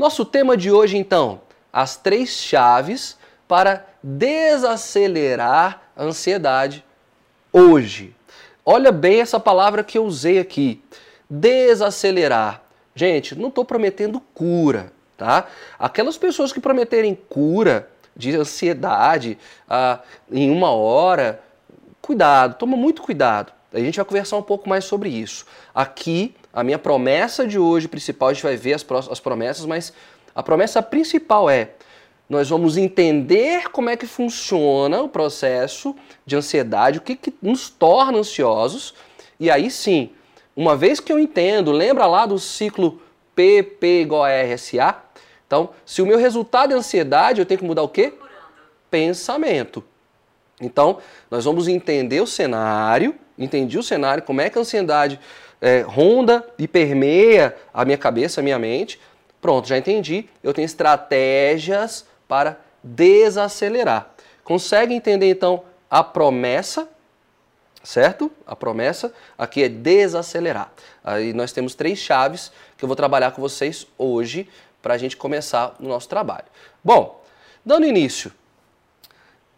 Nosso tema de hoje, então, as três chaves para desacelerar a ansiedade hoje. Olha bem essa palavra que eu usei aqui, desacelerar. Gente, não estou prometendo cura, tá? Aquelas pessoas que prometerem cura de ansiedade ah, em uma hora, cuidado, toma muito cuidado. A gente vai conversar um pouco mais sobre isso. Aqui, a minha promessa de hoje principal, a gente vai ver as, as promessas, mas a promessa principal é nós vamos entender como é que funciona o processo de ansiedade, o que, que nos torna ansiosos, e aí sim, uma vez que eu entendo, lembra lá do ciclo PP igual a RSA? Então, se o meu resultado é ansiedade, eu tenho que mudar o quê? Pensamento. Então, nós vamos entender o cenário, entendi o cenário, como é que a ansiedade é, ronda e permeia a minha cabeça, a minha mente. Pronto, já entendi. Eu tenho estratégias para desacelerar. Consegue entender então a promessa, certo? A promessa aqui é desacelerar. Aí nós temos três chaves que eu vou trabalhar com vocês hoje para a gente começar o nosso trabalho. Bom, dando início,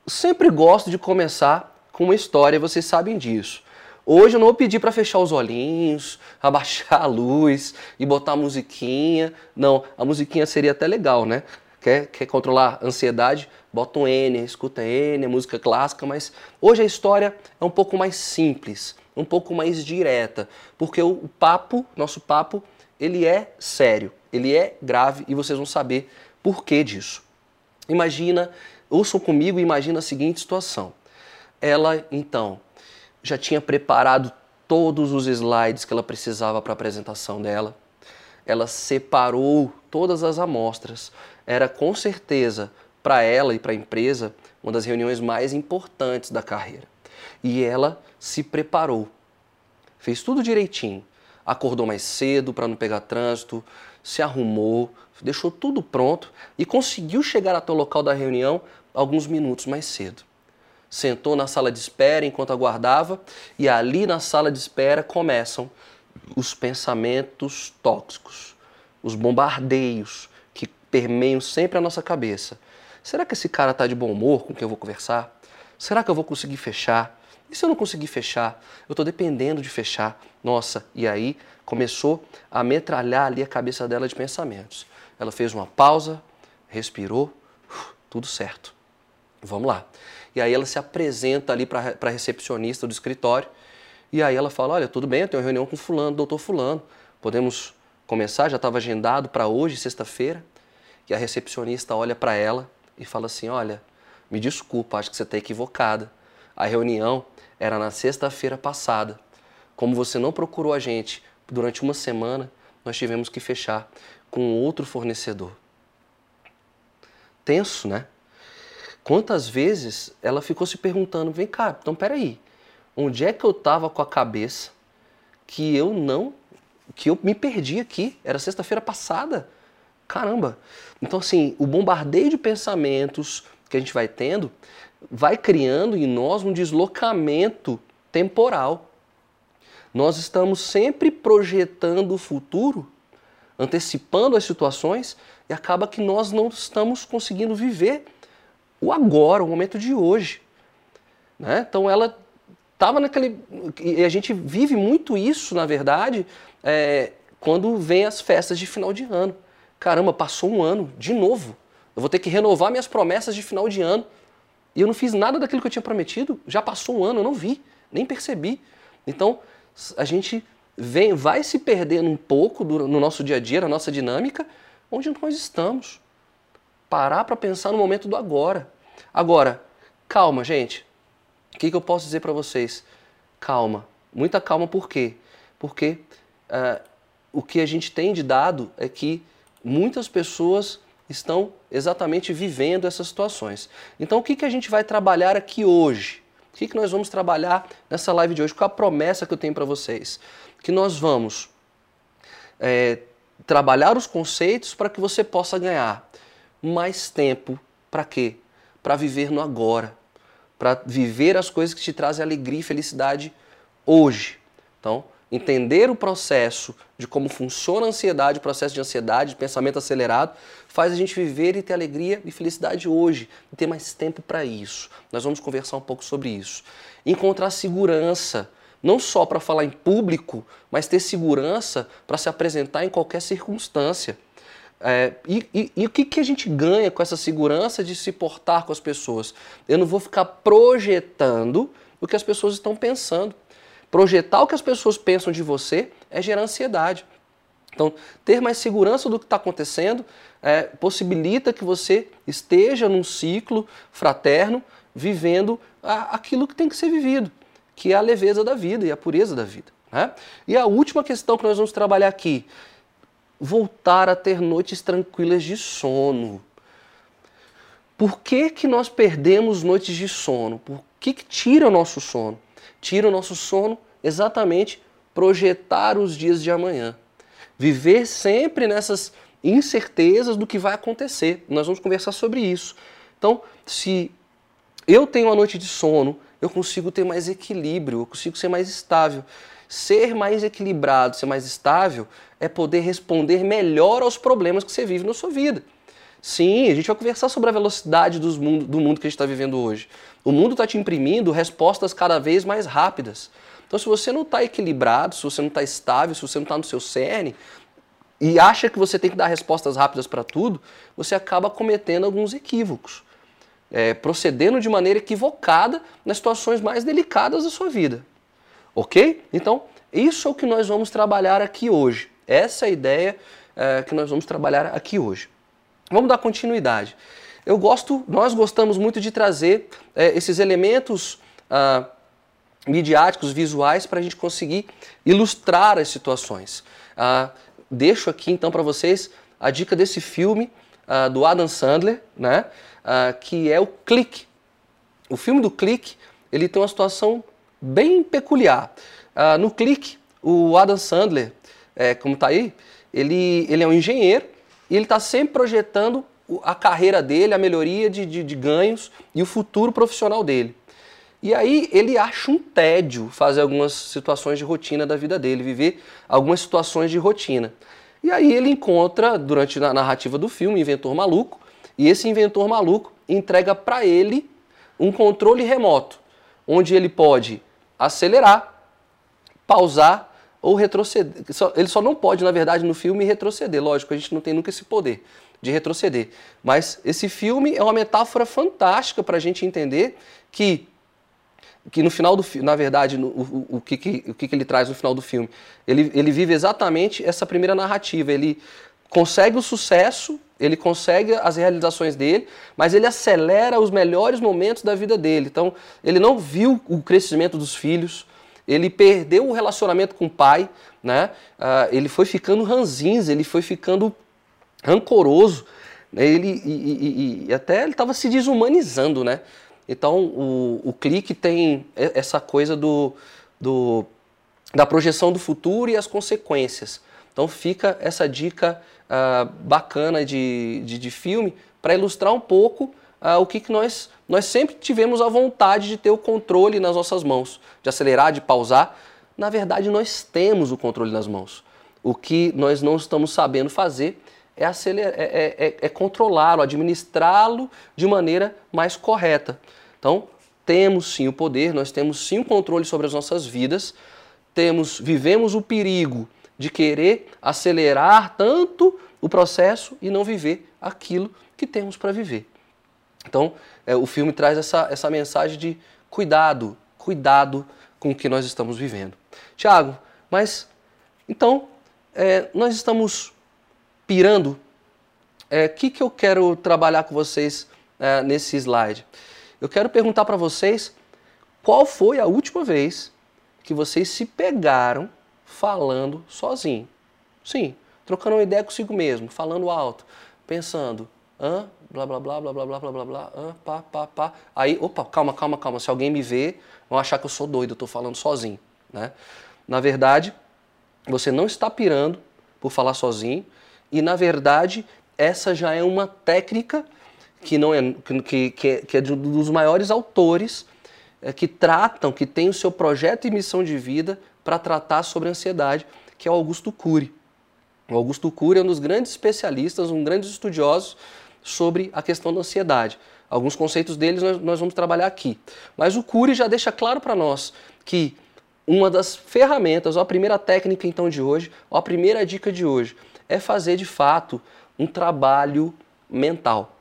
sempre gosto de começar com uma história, vocês sabem disso. Hoje eu não vou pedir para fechar os olhinhos, abaixar a luz e botar a musiquinha. Não, a musiquinha seria até legal, né? Quer, quer controlar a ansiedade? Bota um N, escuta N, música clássica, mas hoje a história é um pouco mais simples, um pouco mais direta, porque o, papo, nosso papo, ele é sério, ele é grave e vocês vão saber por que disso. Imagina, ouçam comigo imagina a seguinte situação. Ela, então, já tinha preparado todos os slides que ela precisava para a apresentação dela. Ela separou todas as amostras. Era com certeza para ela e para a empresa uma das reuniões mais importantes da carreira. E ela se preparou. Fez tudo direitinho. Acordou mais cedo para não pegar trânsito, se arrumou, deixou tudo pronto e conseguiu chegar até o local da reunião alguns minutos mais cedo sentou na sala de espera enquanto aguardava, e ali na sala de espera começam os pensamentos tóxicos, os bombardeios que permeiam sempre a nossa cabeça. Será que esse cara está de bom humor com quem eu vou conversar? Será que eu vou conseguir fechar? E se eu não conseguir fechar? Eu estou dependendo de fechar. Nossa, e aí começou a metralhar ali a cabeça dela de pensamentos. Ela fez uma pausa, respirou, tudo certo. Vamos lá. E aí ela se apresenta ali para a recepcionista do escritório. E aí ela fala: Olha, tudo bem, eu tenho uma reunião com Fulano, doutor Fulano. Podemos começar? Já estava agendado para hoje, sexta-feira. E a recepcionista olha para ela e fala assim: Olha, me desculpa, acho que você está equivocada. A reunião era na sexta-feira passada. Como você não procurou a gente durante uma semana, nós tivemos que fechar com outro fornecedor. Tenso, né? Quantas vezes ela ficou se perguntando: vem cá, então peraí, onde é que eu estava com a cabeça que eu não. que eu me perdi aqui? Era sexta-feira passada. Caramba! Então, assim, o bombardeio de pensamentos que a gente vai tendo vai criando em nós um deslocamento temporal. Nós estamos sempre projetando o futuro, antecipando as situações e acaba que nós não estamos conseguindo viver o agora, o momento de hoje. Né? Então ela estava naquele. E a gente vive muito isso, na verdade, é, quando vem as festas de final de ano. Caramba, passou um ano, de novo. Eu vou ter que renovar minhas promessas de final de ano. E eu não fiz nada daquilo que eu tinha prometido. Já passou um ano, eu não vi, nem percebi. Então, a gente vem, vai se perdendo um pouco no nosso dia a dia, na nossa dinâmica, onde nós estamos parar para pensar no momento do agora. Agora, calma, gente. O que, que eu posso dizer para vocês? Calma, muita calma, por quê? Porque uh, o que a gente tem de dado é que muitas pessoas estão exatamente vivendo essas situações. Então, o que, que a gente vai trabalhar aqui hoje? O que, que nós vamos trabalhar nessa live de hoje? Qual a promessa que eu tenho para vocês? Que nós vamos é, trabalhar os conceitos para que você possa ganhar mais tempo para quê? Para viver no agora, para viver as coisas que te trazem alegria e felicidade hoje. Então, entender o processo de como funciona a ansiedade, o processo de ansiedade, de pensamento acelerado, faz a gente viver e ter alegria e felicidade hoje, e ter mais tempo para isso. Nós vamos conversar um pouco sobre isso. Encontrar segurança, não só para falar em público, mas ter segurança para se apresentar em qualquer circunstância. É, e, e, e, o que, que a gente ganha com essa segurança de se portar com as pessoas? Eu não vou ficar projetando o que as pessoas estão pensando. Projetar o que as pessoas pensam de você é gerar ansiedade. Então, ter mais segurança do que está acontecendo é, possibilita que você esteja num ciclo fraterno, vivendo a, aquilo que tem que ser vivido, que é a leveza da vida e a pureza da vida. Né? E a última questão que nós vamos trabalhar aqui voltar a ter noites tranquilas de sono. Por que, que nós perdemos noites de sono? Por que, que tira o nosso sono? Tira o nosso sono exatamente projetar os dias de amanhã. Viver sempre nessas incertezas do que vai acontecer. Nós vamos conversar sobre isso. Então, se eu tenho uma noite de sono, eu consigo ter mais equilíbrio, eu consigo ser mais estável. Ser mais equilibrado, ser mais estável, é poder responder melhor aos problemas que você vive na sua vida. Sim, a gente vai conversar sobre a velocidade do mundo, do mundo que a gente está vivendo hoje. O mundo está te imprimindo respostas cada vez mais rápidas. Então, se você não está equilibrado, se você não está estável, se você não está no seu cerne e acha que você tem que dar respostas rápidas para tudo, você acaba cometendo alguns equívocos, é, procedendo de maneira equivocada nas situações mais delicadas da sua vida. Ok? Então, isso é o que nós vamos trabalhar aqui hoje. Essa é a ideia é, que nós vamos trabalhar aqui hoje. Vamos dar continuidade. Eu gosto, nós gostamos muito de trazer é, esses elementos ah, midiáticos, visuais, para a gente conseguir ilustrar as situações. Ah, deixo aqui então para vocês a dica desse filme ah, do Adam Sandler, né, ah, que é o Clique. O filme do Clique ele tem uma situação bem peculiar. Uh, no clique, o Adam Sandler, é, como está aí, ele, ele é um engenheiro e ele está sempre projetando a carreira dele, a melhoria de, de, de, ganhos e o futuro profissional dele. E aí ele acha um tédio fazer algumas situações de rotina da vida dele, viver algumas situações de rotina. E aí ele encontra, durante a narrativa do filme, inventor maluco, e esse inventor maluco entrega para ele um controle remoto, onde ele pode acelerar, pausar ou retroceder. Ele só não pode, na verdade, no filme retroceder. Lógico, a gente não tem nunca esse poder de retroceder. Mas esse filme é uma metáfora fantástica para a gente entender que que no final do filme, na verdade, no, o, o, que, que, o que, que ele traz no final do filme? Ele, ele vive exatamente essa primeira narrativa. Ele consegue o sucesso, ele consegue as realizações dele, mas ele acelera os melhores momentos da vida dele. Então, ele não viu o crescimento dos filhos, ele perdeu o relacionamento com o pai, né? Uh, ele foi ficando ranzinza, ele foi ficando rancoroso, né? ele, e, e, e até ele estava se desumanizando, né? Então, o, o clique tem essa coisa do, do, da projeção do futuro e as consequências. Então fica essa dica uh, bacana de, de, de filme para ilustrar um pouco uh, o que, que nós, nós sempre tivemos a vontade de ter o controle nas nossas mãos, de acelerar, de pausar. Na verdade, nós temos o controle nas mãos. O que nós não estamos sabendo fazer é, acelerar, é, é, é, é controlá-lo, administrá-lo de maneira mais correta. Então, temos sim o poder, nós temos sim o controle sobre as nossas vidas, temos, vivemos o perigo de querer acelerar tanto o processo e não viver aquilo que temos para viver. Então, é, o filme traz essa, essa mensagem de cuidado, cuidado com o que nós estamos vivendo. Tiago, mas então é, nós estamos pirando. O é, que, que eu quero trabalhar com vocês é, nesse slide? Eu quero perguntar para vocês qual foi a última vez que vocês se pegaram falando sozinho. Sim, trocando uma ideia consigo mesmo, falando alto, pensando, hã, blá blá blá blá blá blá blá blá blá, hã, pá, pá, pá. Aí, opa, calma, calma, calma. Se alguém me vê, vão achar que eu sou doido, eu estou falando sozinho. Né? Na verdade, você não está pirando por falar sozinho, e na verdade, essa já é uma técnica que não é que, que, é, que é dos maiores autores é, que tratam, que tem o seu projeto e missão de vida para tratar sobre ansiedade, que é o Augusto Cury. O Augusto Cury é um dos grandes especialistas, um grande estudioso sobre a questão da ansiedade. Alguns conceitos deles nós, nós vamos trabalhar aqui. Mas o Cury já deixa claro para nós que uma das ferramentas, a primeira técnica então de hoje, a primeira dica de hoje, é fazer de fato um trabalho mental.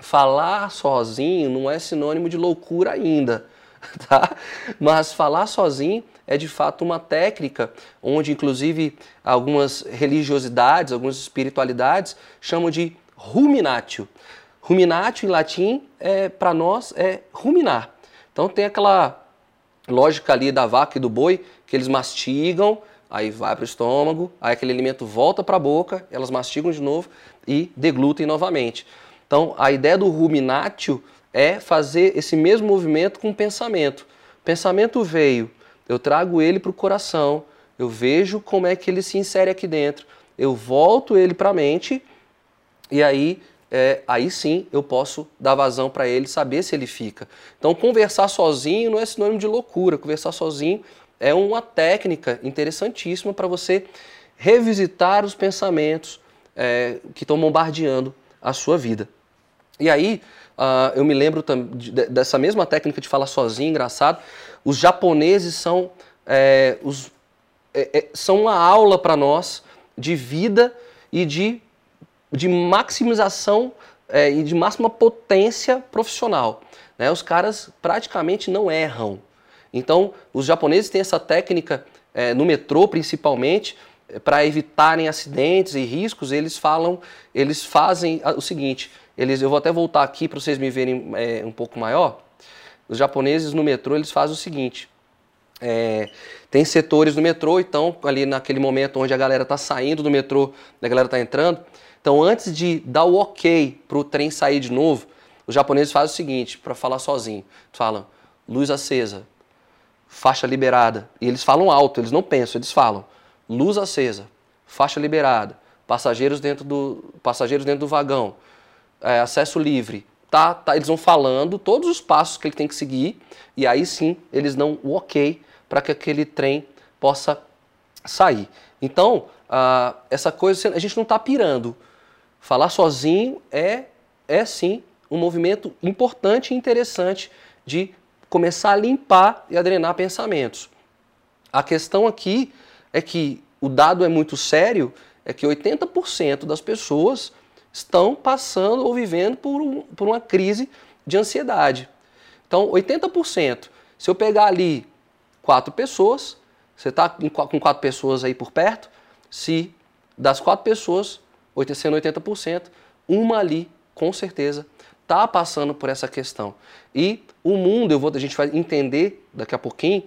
Falar sozinho não é sinônimo de loucura ainda, tá? Mas falar sozinho é de fato uma técnica onde inclusive algumas religiosidades, algumas espiritualidades chamam de ruminatio. Ruminatio em latim é para nós é ruminar. Então tem aquela lógica ali da vaca e do boi que eles mastigam, aí vai para o estômago, aí aquele alimento volta para a boca, elas mastigam de novo e deglutem novamente. Então a ideia do ruminatio é fazer esse mesmo movimento com o pensamento. O pensamento veio, eu trago ele para o coração, eu vejo como é que ele se insere aqui dentro, eu volto ele para a mente e aí é, aí sim eu posso dar vazão para ele, saber se ele fica. Então, conversar sozinho não é sinônimo de loucura. Conversar sozinho é uma técnica interessantíssima para você revisitar os pensamentos é, que estão bombardeando a sua vida. E aí, uh, eu me lembro de, dessa mesma técnica de falar sozinho, engraçado. Os japoneses são, é, os, é, é são uma aula para nós de vida e de de maximização é, e de máxima potência profissional. Né? Os caras praticamente não erram. Então, os japoneses têm essa técnica é, no metrô, principalmente, é, para evitarem acidentes e riscos. Eles falam, eles fazem o seguinte. Eles, eu vou até voltar aqui para vocês me verem um pouco maior. Os japoneses no metrô eles fazem o seguinte. É, tem setores no metrô, então ali naquele momento onde a galera está saindo do metrô, a galera está entrando, então, antes de dar o ok para o trem sair de novo, os japoneses fazem o seguinte, para falar sozinho. Falam, luz acesa, faixa liberada. E eles falam alto, eles não pensam, eles falam, luz acesa, faixa liberada, passageiros dentro do, passageiros dentro do vagão, é, acesso livre. Tá, tá, eles vão falando todos os passos que ele tem que seguir e aí sim eles dão o ok para que aquele trem possa sair. Então, uh, essa coisa, a gente não está pirando. Falar sozinho é, é sim um movimento importante e interessante de começar a limpar e a drenar pensamentos. A questão aqui é que o dado é muito sério, é que 80% das pessoas estão passando ou vivendo por, um, por uma crise de ansiedade. Então, 80%. Se eu pegar ali quatro pessoas, você está com quatro pessoas aí por perto, se das quatro pessoas, sendo 80%, uma ali, com certeza, está passando por essa questão. E o mundo, eu vou, a gente vai entender daqui a pouquinho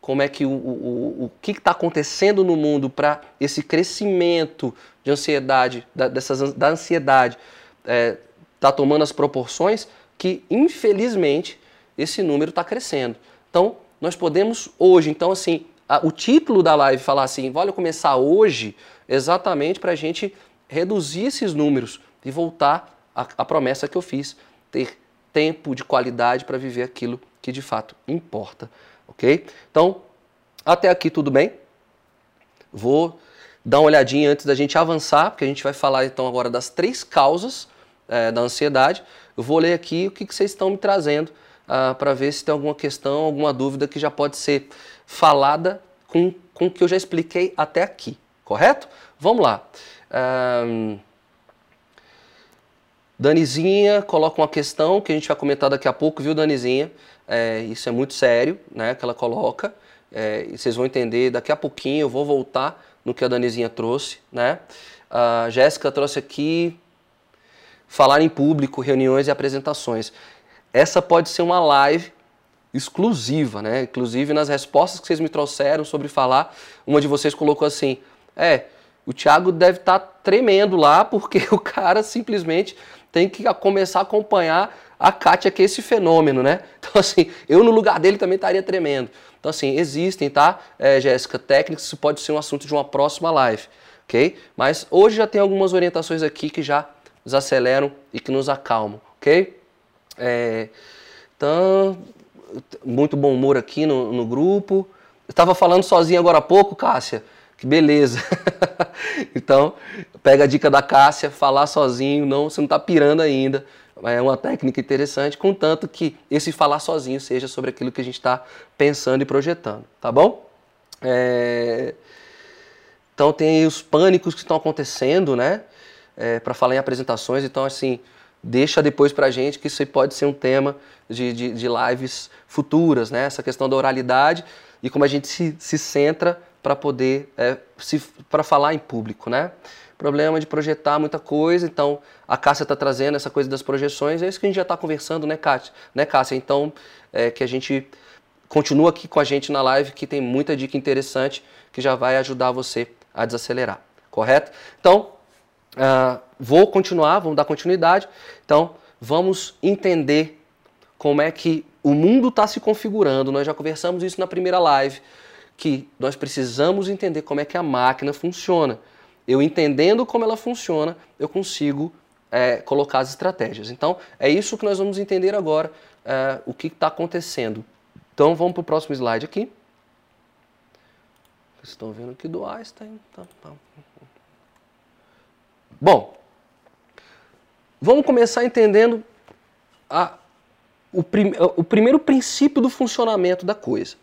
como é que o, o, o que está acontecendo no mundo para esse crescimento de ansiedade, da, dessas, da ansiedade, está é, tomando as proporções que, infelizmente, esse número está crescendo. Então, nós podemos hoje, então assim, a, o título da live falar assim, olha começar hoje, exatamente para a gente reduzir esses números e voltar à, promessa que eu fiz, ter tempo de qualidade para viver aquilo que de fato importa, ok? Então, até aqui tudo bem? Vou dar uma olhadinha antes da gente avançar, porque a gente vai falar então agora das três causas é, da ansiedade. Eu vou ler aqui o que, que vocês estão me trazendo uh, para ver se tem alguma questão, alguma dúvida que já pode ser falada com, com o que eu já expliquei até aqui, correto? Vamos lá. Um, Danizinha coloca uma questão que a gente vai comentar daqui a pouco, viu, Danizinha? É, isso é muito sério, né, que ela coloca. É, e vocês vão entender daqui a pouquinho, eu vou voltar no que a Danizinha trouxe, né? A Jéssica trouxe aqui falar em público, reuniões e apresentações. Essa pode ser uma live exclusiva, né? Inclusive nas respostas que vocês me trouxeram sobre falar, uma de vocês colocou assim: é, o Thiago deve estar tá tremendo lá, porque o cara simplesmente tem que começar a acompanhar a Kátia, que é esse fenômeno, né? Então, assim, eu no lugar dele também estaria tremendo. Então, assim, existem, tá, é, Jéssica, técnicas, isso pode ser um assunto de uma próxima live, ok? Mas hoje já tem algumas orientações aqui que já nos aceleram e que nos acalmam, ok? É, então, muito bom humor aqui no, no grupo. Estava falando sozinho agora há pouco, Cássia. Que beleza. então, pega a dica da Cássia, falar sozinho, não, você não está pirando ainda. É uma técnica interessante, contanto que esse falar sozinho seja sobre aquilo que a gente está pensando e projetando, tá bom? É... Então tem os pânicos que estão acontecendo, né? É, para falar em apresentações, então assim, deixa depois para a gente que isso pode ser um tema de, de, de lives futuras, né? Essa questão da oralidade e como a gente se, se centra para poder é, para falar em público, né? Problema de projetar muita coisa, então a Cássia está trazendo essa coisa das projeções, é isso que a gente já está conversando, né, Cássia? Né, Cássia? Então, é, que a gente continua aqui com a gente na live, que tem muita dica interessante que já vai ajudar você a desacelerar, correto? Então, uh, vou continuar, vamos dar continuidade. Então, vamos entender como é que o mundo está se configurando. Nós já conversamos isso na primeira live, que nós precisamos entender como é que a máquina funciona. Eu entendendo como ela funciona, eu consigo é, colocar as estratégias. Então, é isso que nós vamos entender agora, é, o que está acontecendo. Então, vamos para o próximo slide aqui. Vocês estão vendo aqui do Einstein. Tá, tá. Bom, vamos começar entendendo a, o, prim, o primeiro princípio do funcionamento da coisa.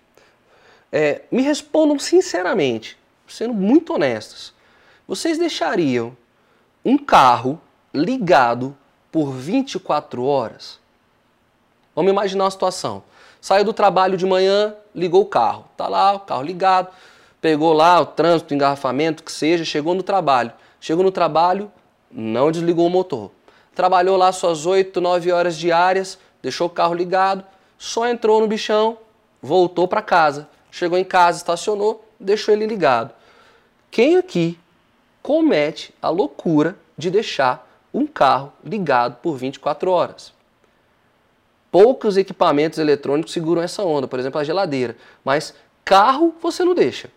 É, me respondam sinceramente, sendo muito honestos. Vocês deixariam um carro ligado por 24 horas? Vamos imaginar uma situação. Saiu do trabalho de manhã, ligou o carro. Tá lá, o carro ligado pegou lá o trânsito, engarrafamento, que seja, chegou no trabalho. Chegou no trabalho, não desligou o motor. Trabalhou lá suas 8, 9 horas diárias, deixou o carro ligado, só entrou no bichão, voltou para casa. Chegou em casa, estacionou, deixou ele ligado. Quem aqui comete a loucura de deixar um carro ligado por 24 horas? Poucos equipamentos eletrônicos seguram essa onda, por exemplo, a geladeira, mas carro você não deixa.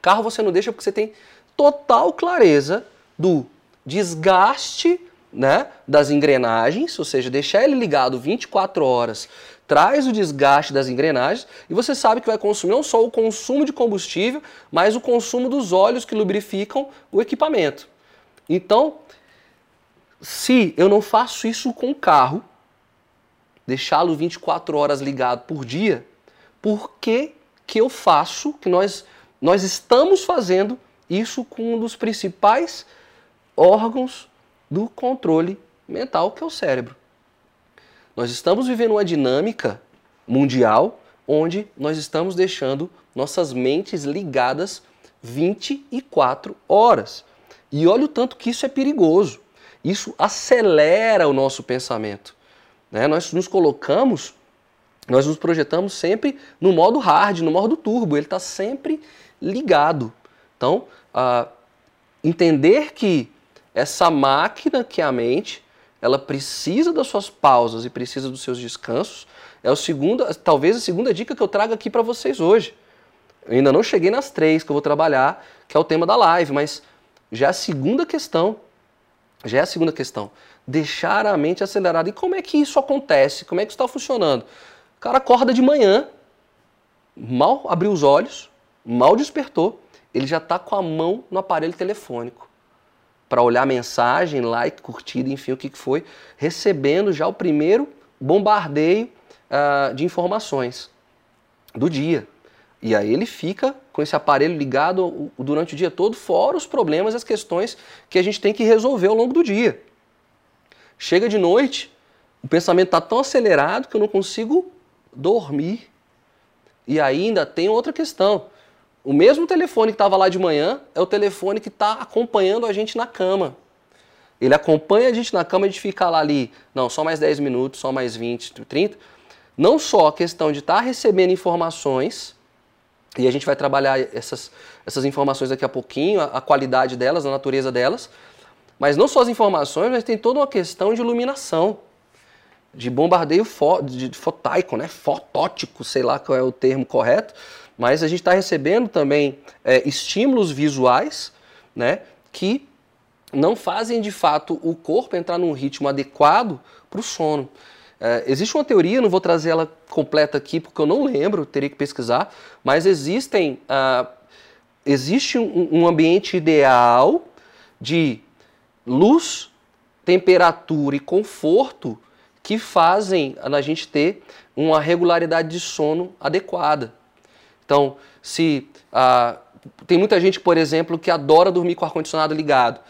Carro você não deixa porque você tem total clareza do desgaste né, das engrenagens, ou seja, deixar ele ligado 24 horas traz o desgaste das engrenagens e você sabe que vai consumir não só o consumo de combustível, mas o consumo dos óleos que lubrificam o equipamento. Então, se eu não faço isso com o carro, deixá-lo 24 horas ligado por dia, por que, que eu faço, que nós nós estamos fazendo isso com um dos principais órgãos do controle mental, que é o cérebro. Nós estamos vivendo uma dinâmica mundial onde nós estamos deixando nossas mentes ligadas 24 horas. E olha o tanto que isso é perigoso. Isso acelera o nosso pensamento. Né? Nós nos colocamos, nós nos projetamos sempre no modo hard, no modo turbo. Ele está sempre ligado. Então, uh, entender que essa máquina que é a mente, ela precisa das suas pausas e precisa dos seus descansos, é o segundo, talvez a segunda dica que eu trago aqui para vocês hoje. Eu ainda não cheguei nas três que eu vou trabalhar, que é o tema da live, mas já é a segunda questão. Já é a segunda questão. Deixar a mente acelerada. E como é que isso acontece? Como é que isso está funcionando? O cara acorda de manhã, mal abriu os olhos, mal despertou, ele já está com a mão no aparelho telefônico para olhar mensagem, like, curtida, enfim, o que, que foi, recebendo já o primeiro bombardeio uh, de informações do dia. E aí ele fica com esse aparelho ligado durante o dia todo, fora os problemas e as questões que a gente tem que resolver ao longo do dia. Chega de noite, o pensamento está tão acelerado que eu não consigo dormir. E ainda tem outra questão. O mesmo telefone que estava lá de manhã é o telefone que está acompanhando a gente na cama. Ele acompanha a gente na cama, a gente fica lá ali, não, só mais 10 minutos, só mais 20, 30. Não só a questão de estar tá recebendo informações, e a gente vai trabalhar essas, essas informações daqui a pouquinho, a, a qualidade delas, a natureza delas, mas não só as informações, mas tem toda uma questão de iluminação, de bombardeio fo, de, de fotaico, né? fotótico, sei lá qual é o termo correto, mas a gente está recebendo também é, estímulos visuais né, que não fazem de fato o corpo entrar num ritmo adequado para o sono. É, existe uma teoria, não vou trazer ela completa aqui porque eu não lembro, teria que pesquisar, mas existem, uh, existe um, um ambiente ideal de luz, temperatura e conforto que fazem a gente ter uma regularidade de sono adequada. Então, se uh, tem muita gente, por exemplo, que adora dormir com o ar-condicionado ligado.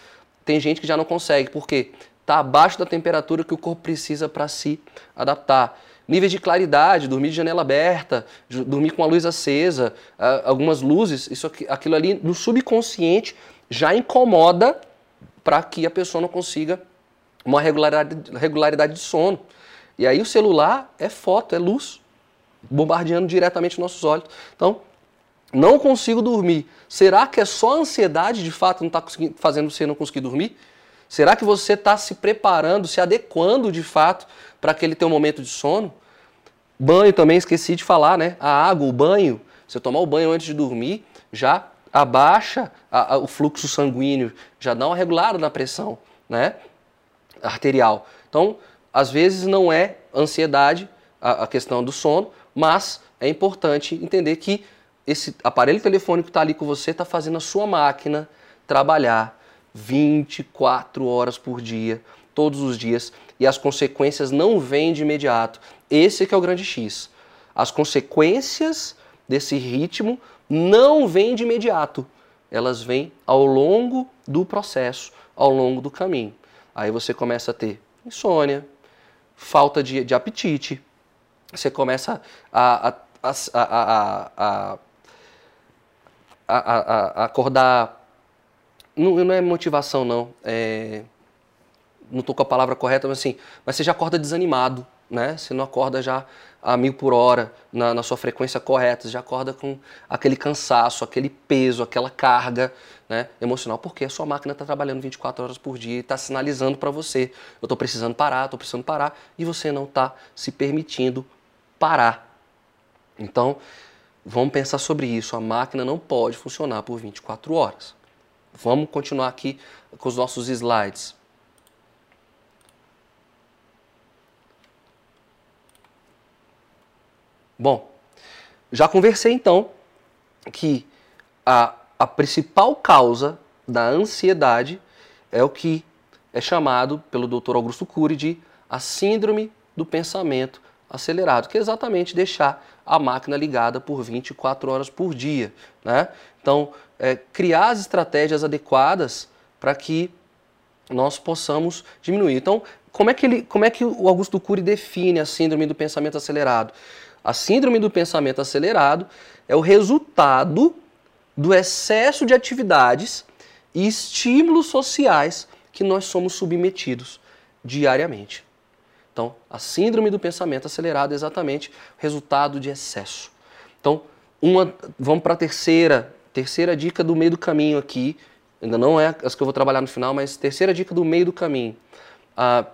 Tem gente que já não consegue, porque está abaixo da temperatura que o corpo precisa para se adaptar. Níveis de claridade, dormir de janela aberta, dormir com a luz acesa, algumas luzes, isso aquilo ali no subconsciente já incomoda para que a pessoa não consiga uma regularidade, regularidade de sono. E aí o celular é foto, é luz, bombardeando diretamente nossos olhos. Então, não consigo dormir. Será que é só a ansiedade de fato não está fazendo você não conseguir dormir? Será que você está se preparando, se adequando de fato para aquele teu momento de sono? Banho também, esqueci de falar, né? A água, o banho, você tomar o banho antes de dormir, já abaixa a, a, o fluxo sanguíneo, já dá uma regulada na pressão, né? Arterial. Então, às vezes não é ansiedade a, a questão do sono, mas é importante entender que esse aparelho telefônico está ali com você está fazendo a sua máquina trabalhar 24 horas por dia, todos os dias, e as consequências não vêm de imediato. Esse que é o grande X. As consequências desse ritmo não vêm de imediato. Elas vêm ao longo do processo, ao longo do caminho. Aí você começa a ter insônia, falta de, de apetite, você começa a, a, a, a acordar. Não, não é motivação, não. É, não estou com a palavra correta, mas assim, mas você já acorda desanimado, né? Você não acorda já a mil por hora na, na sua frequência correta, você já acorda com aquele cansaço, aquele peso, aquela carga né, emocional, porque a sua máquina está trabalhando 24 horas por dia e está sinalizando para você: eu estou precisando parar, estou precisando parar, e você não está se permitindo parar. Então, Vamos pensar sobre isso. A máquina não pode funcionar por 24 horas. Vamos continuar aqui com os nossos slides. Bom, já conversei então que a, a principal causa da ansiedade é o que é chamado pelo Dr. Augusto Cury de a síndrome do pensamento acelerado, que é exatamente deixar a máquina ligada por 24 horas por dia. Né? Então, é, criar as estratégias adequadas para que nós possamos diminuir. Então, como é, que ele, como é que o Augusto Cury define a síndrome do pensamento acelerado? A síndrome do pensamento acelerado é o resultado do excesso de atividades e estímulos sociais que nós somos submetidos diariamente. Então, a síndrome do pensamento acelerado é exatamente resultado de excesso. Então, uma, vamos para a terceira, terceira dica do meio do caminho aqui. Ainda não é as que eu vou trabalhar no final, mas terceira dica do meio do caminho. Ah,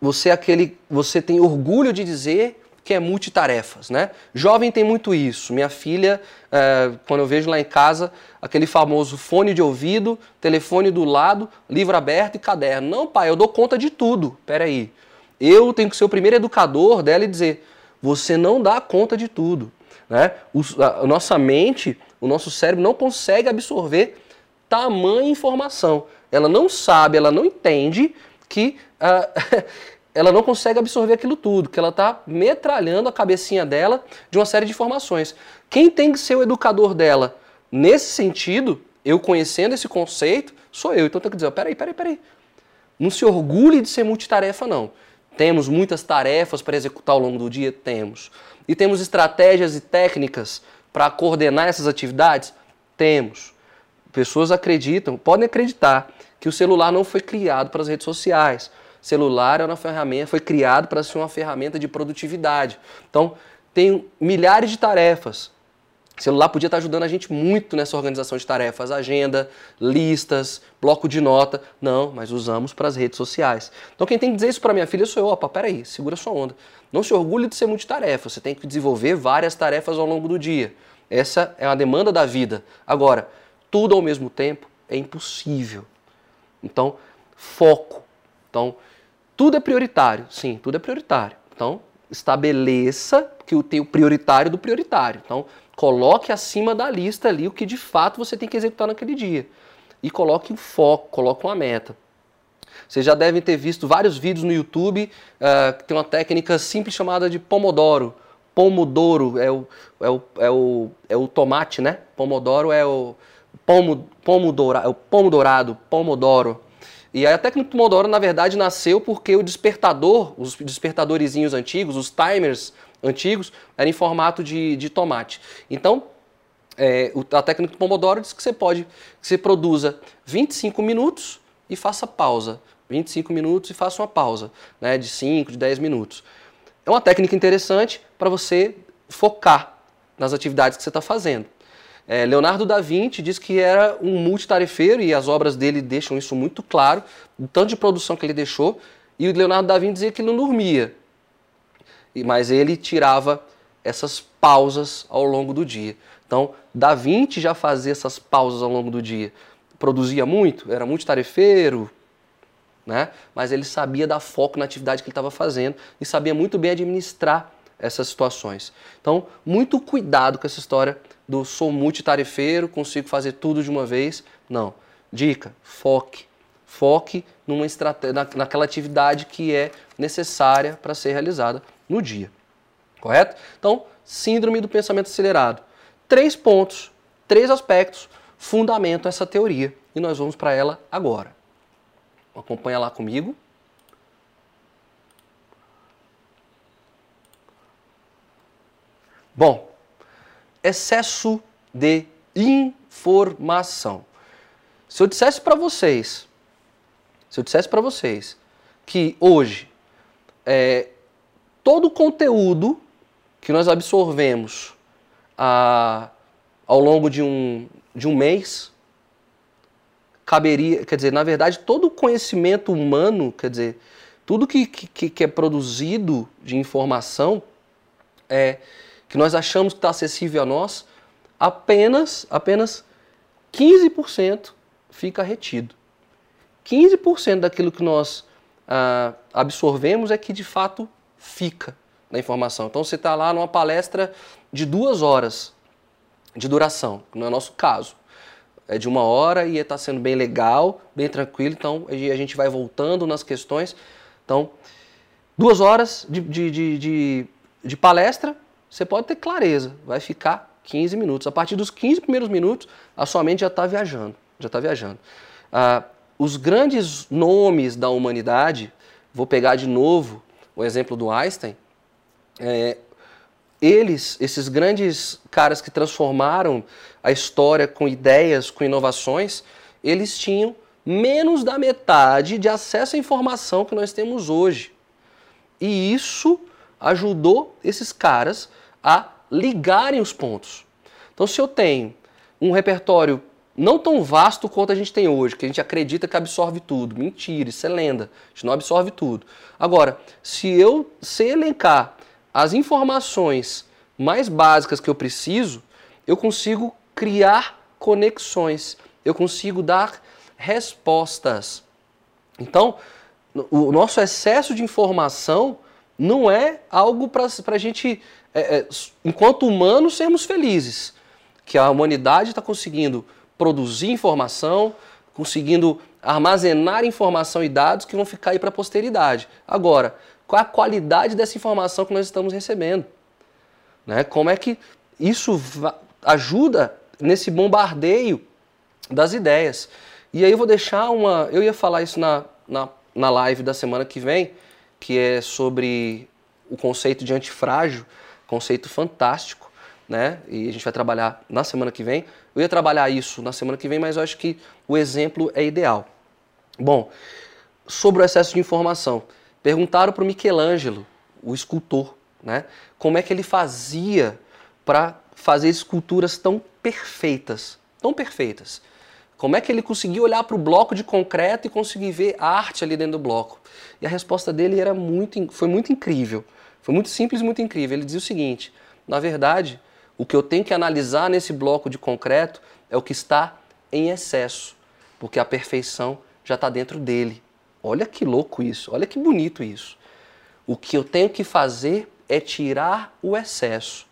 você é aquele, você tem orgulho de dizer que é multitarefas, né? Jovem tem muito isso. Minha filha, é, quando eu vejo lá em casa, aquele famoso fone de ouvido, telefone do lado, livro aberto e caderno. Não, pai, eu dou conta de tudo. Peraí. Eu tenho que ser o primeiro educador dela e dizer, você não dá conta de tudo. Né? O, a, a nossa mente, o nosso cérebro não consegue absorver tamanha informação. Ela não sabe, ela não entende que uh, ela não consegue absorver aquilo tudo, que ela está metralhando a cabecinha dela de uma série de informações. Quem tem que ser o educador dela nesse sentido, eu conhecendo esse conceito, sou eu. Então tem que dizer, peraí, peraí, peraí. Não se orgulhe de ser multitarefa, não. Temos muitas tarefas para executar ao longo do dia? Temos. E temos estratégias e técnicas para coordenar essas atividades? Temos. Pessoas acreditam, podem acreditar, que o celular não foi criado para as redes sociais celular é uma ferramenta, foi criado para ser uma ferramenta de produtividade. Então, tem milhares de tarefas. O celular podia estar ajudando a gente muito nessa organização de tarefas, agenda, listas, bloco de nota. Não, mas usamos para as redes sociais. Então quem tem que dizer isso para minha filha sou eu. Opa, peraí, segura sua onda. Não se orgulhe de ser multitarefa, você tem que desenvolver várias tarefas ao longo do dia. Essa é uma demanda da vida. Agora, tudo ao mesmo tempo é impossível. Então, foco. Então, Tudo é prioritário? Sim, tudo é prioritário. Então, estabeleça que tem o prioritário do prioritário. Então, coloque acima da lista ali o que de fato você tem que executar naquele dia. E coloque um foco, coloque uma meta. Vocês já devem ter visto vários vídeos no YouTube uh, que tem uma técnica simples chamada de Pomodoro. Pomodoro é o, é o, é o, é o tomate, né? Pomodoro é o pomo, pomo, doura, é o pomo dourado, Pomodoro. E a técnica do Pomodoro, na verdade, nasceu porque o despertador, os despertadorzinhos antigos, os timers antigos, eram em formato de, de tomate. Então, é, a técnica do Pomodoro diz que você pode, que você produza 25 minutos e faça pausa. 25 minutos e faça uma pausa, né, de 5, de 10 minutos. É uma técnica interessante para você focar nas atividades que você está fazendo. É, Leonardo da Vinci diz que era um multitarefeiro e as obras dele deixam isso muito claro, o tanto de produção que ele deixou. E o Leonardo da Vinci dizia que não dormia, mas ele tirava essas pausas ao longo do dia. Então, Da Vinci já fazia essas pausas ao longo do dia. Produzia muito, era multitarefeiro, né? mas ele sabia dar foco na atividade que ele estava fazendo e sabia muito bem administrar essas situações. Então, muito cuidado com essa história do sou multitarefeiro, consigo fazer tudo de uma vez. Não. Dica: foque. Foque numa na, naquela atividade que é necessária para ser realizada no dia. Correto? Então, síndrome do pensamento acelerado. Três pontos, três aspectos fundamentam essa teoria e nós vamos para ela agora. Acompanha lá comigo. Bom, excesso de informação. Se eu dissesse para vocês, se eu dissesse para vocês que hoje é, todo o conteúdo que nós absorvemos a, ao longo de um, de um mês caberia, quer dizer, na verdade, todo o conhecimento humano, quer dizer, tudo que, que, que é produzido de informação é que nós achamos que está acessível a nós, apenas, apenas 15% fica retido. 15% daquilo que nós ah, absorvemos é que de fato fica na informação. Então você está lá numa palestra de duas horas de duração, não é nosso caso é de uma hora e está sendo bem legal, bem tranquilo. Então a gente vai voltando nas questões. Então, duas horas de, de, de, de palestra, você pode ter clareza, vai ficar 15 minutos. A partir dos 15 primeiros minutos, a sua mente já está viajando. Já está viajando. Ah, os grandes nomes da humanidade, vou pegar de novo o exemplo do Einstein, é, eles, esses grandes caras que transformaram a história com ideias, com inovações, eles tinham menos da metade de acesso à informação que nós temos hoje. E isso ajudou esses caras a ligarem os pontos. Então, se eu tenho um repertório não tão vasto quanto a gente tem hoje, que a gente acredita que absorve tudo, mentira, isso é lenda, a gente não absorve tudo. Agora, se eu sei elencar as informações mais básicas que eu preciso, eu consigo criar conexões, eu consigo dar respostas. Então, o nosso excesso de informação não é algo para a gente, é, é, enquanto humanos, sermos felizes. Que a humanidade está conseguindo produzir informação, conseguindo armazenar informação e dados que vão ficar aí para a posteridade. Agora, qual a qualidade dessa informação que nós estamos recebendo. Né? Como é que isso ajuda nesse bombardeio das ideias. E aí eu vou deixar uma. Eu ia falar isso na, na, na live da semana que vem, que é sobre o conceito de antifrágil, conceito fantástico, né? E a gente vai trabalhar na semana que vem. Eu ia trabalhar isso na semana que vem, mas eu acho que o exemplo é ideal. Bom, sobre o excesso de informação. Perguntaram para o Michelangelo, o escultor, né, como é que ele fazia para fazer esculturas tão perfeitas, tão perfeitas. Como é que ele conseguia olhar para o bloco de concreto e conseguir ver arte ali dentro do bloco? E a resposta dele era muito, foi muito incrível. Foi muito simples muito incrível. Ele dizia o seguinte: na verdade, o que eu tenho que analisar nesse bloco de concreto é o que está em excesso, porque a perfeição já está dentro dele. Olha que louco isso, olha que bonito isso. O que eu tenho que fazer é tirar o excesso.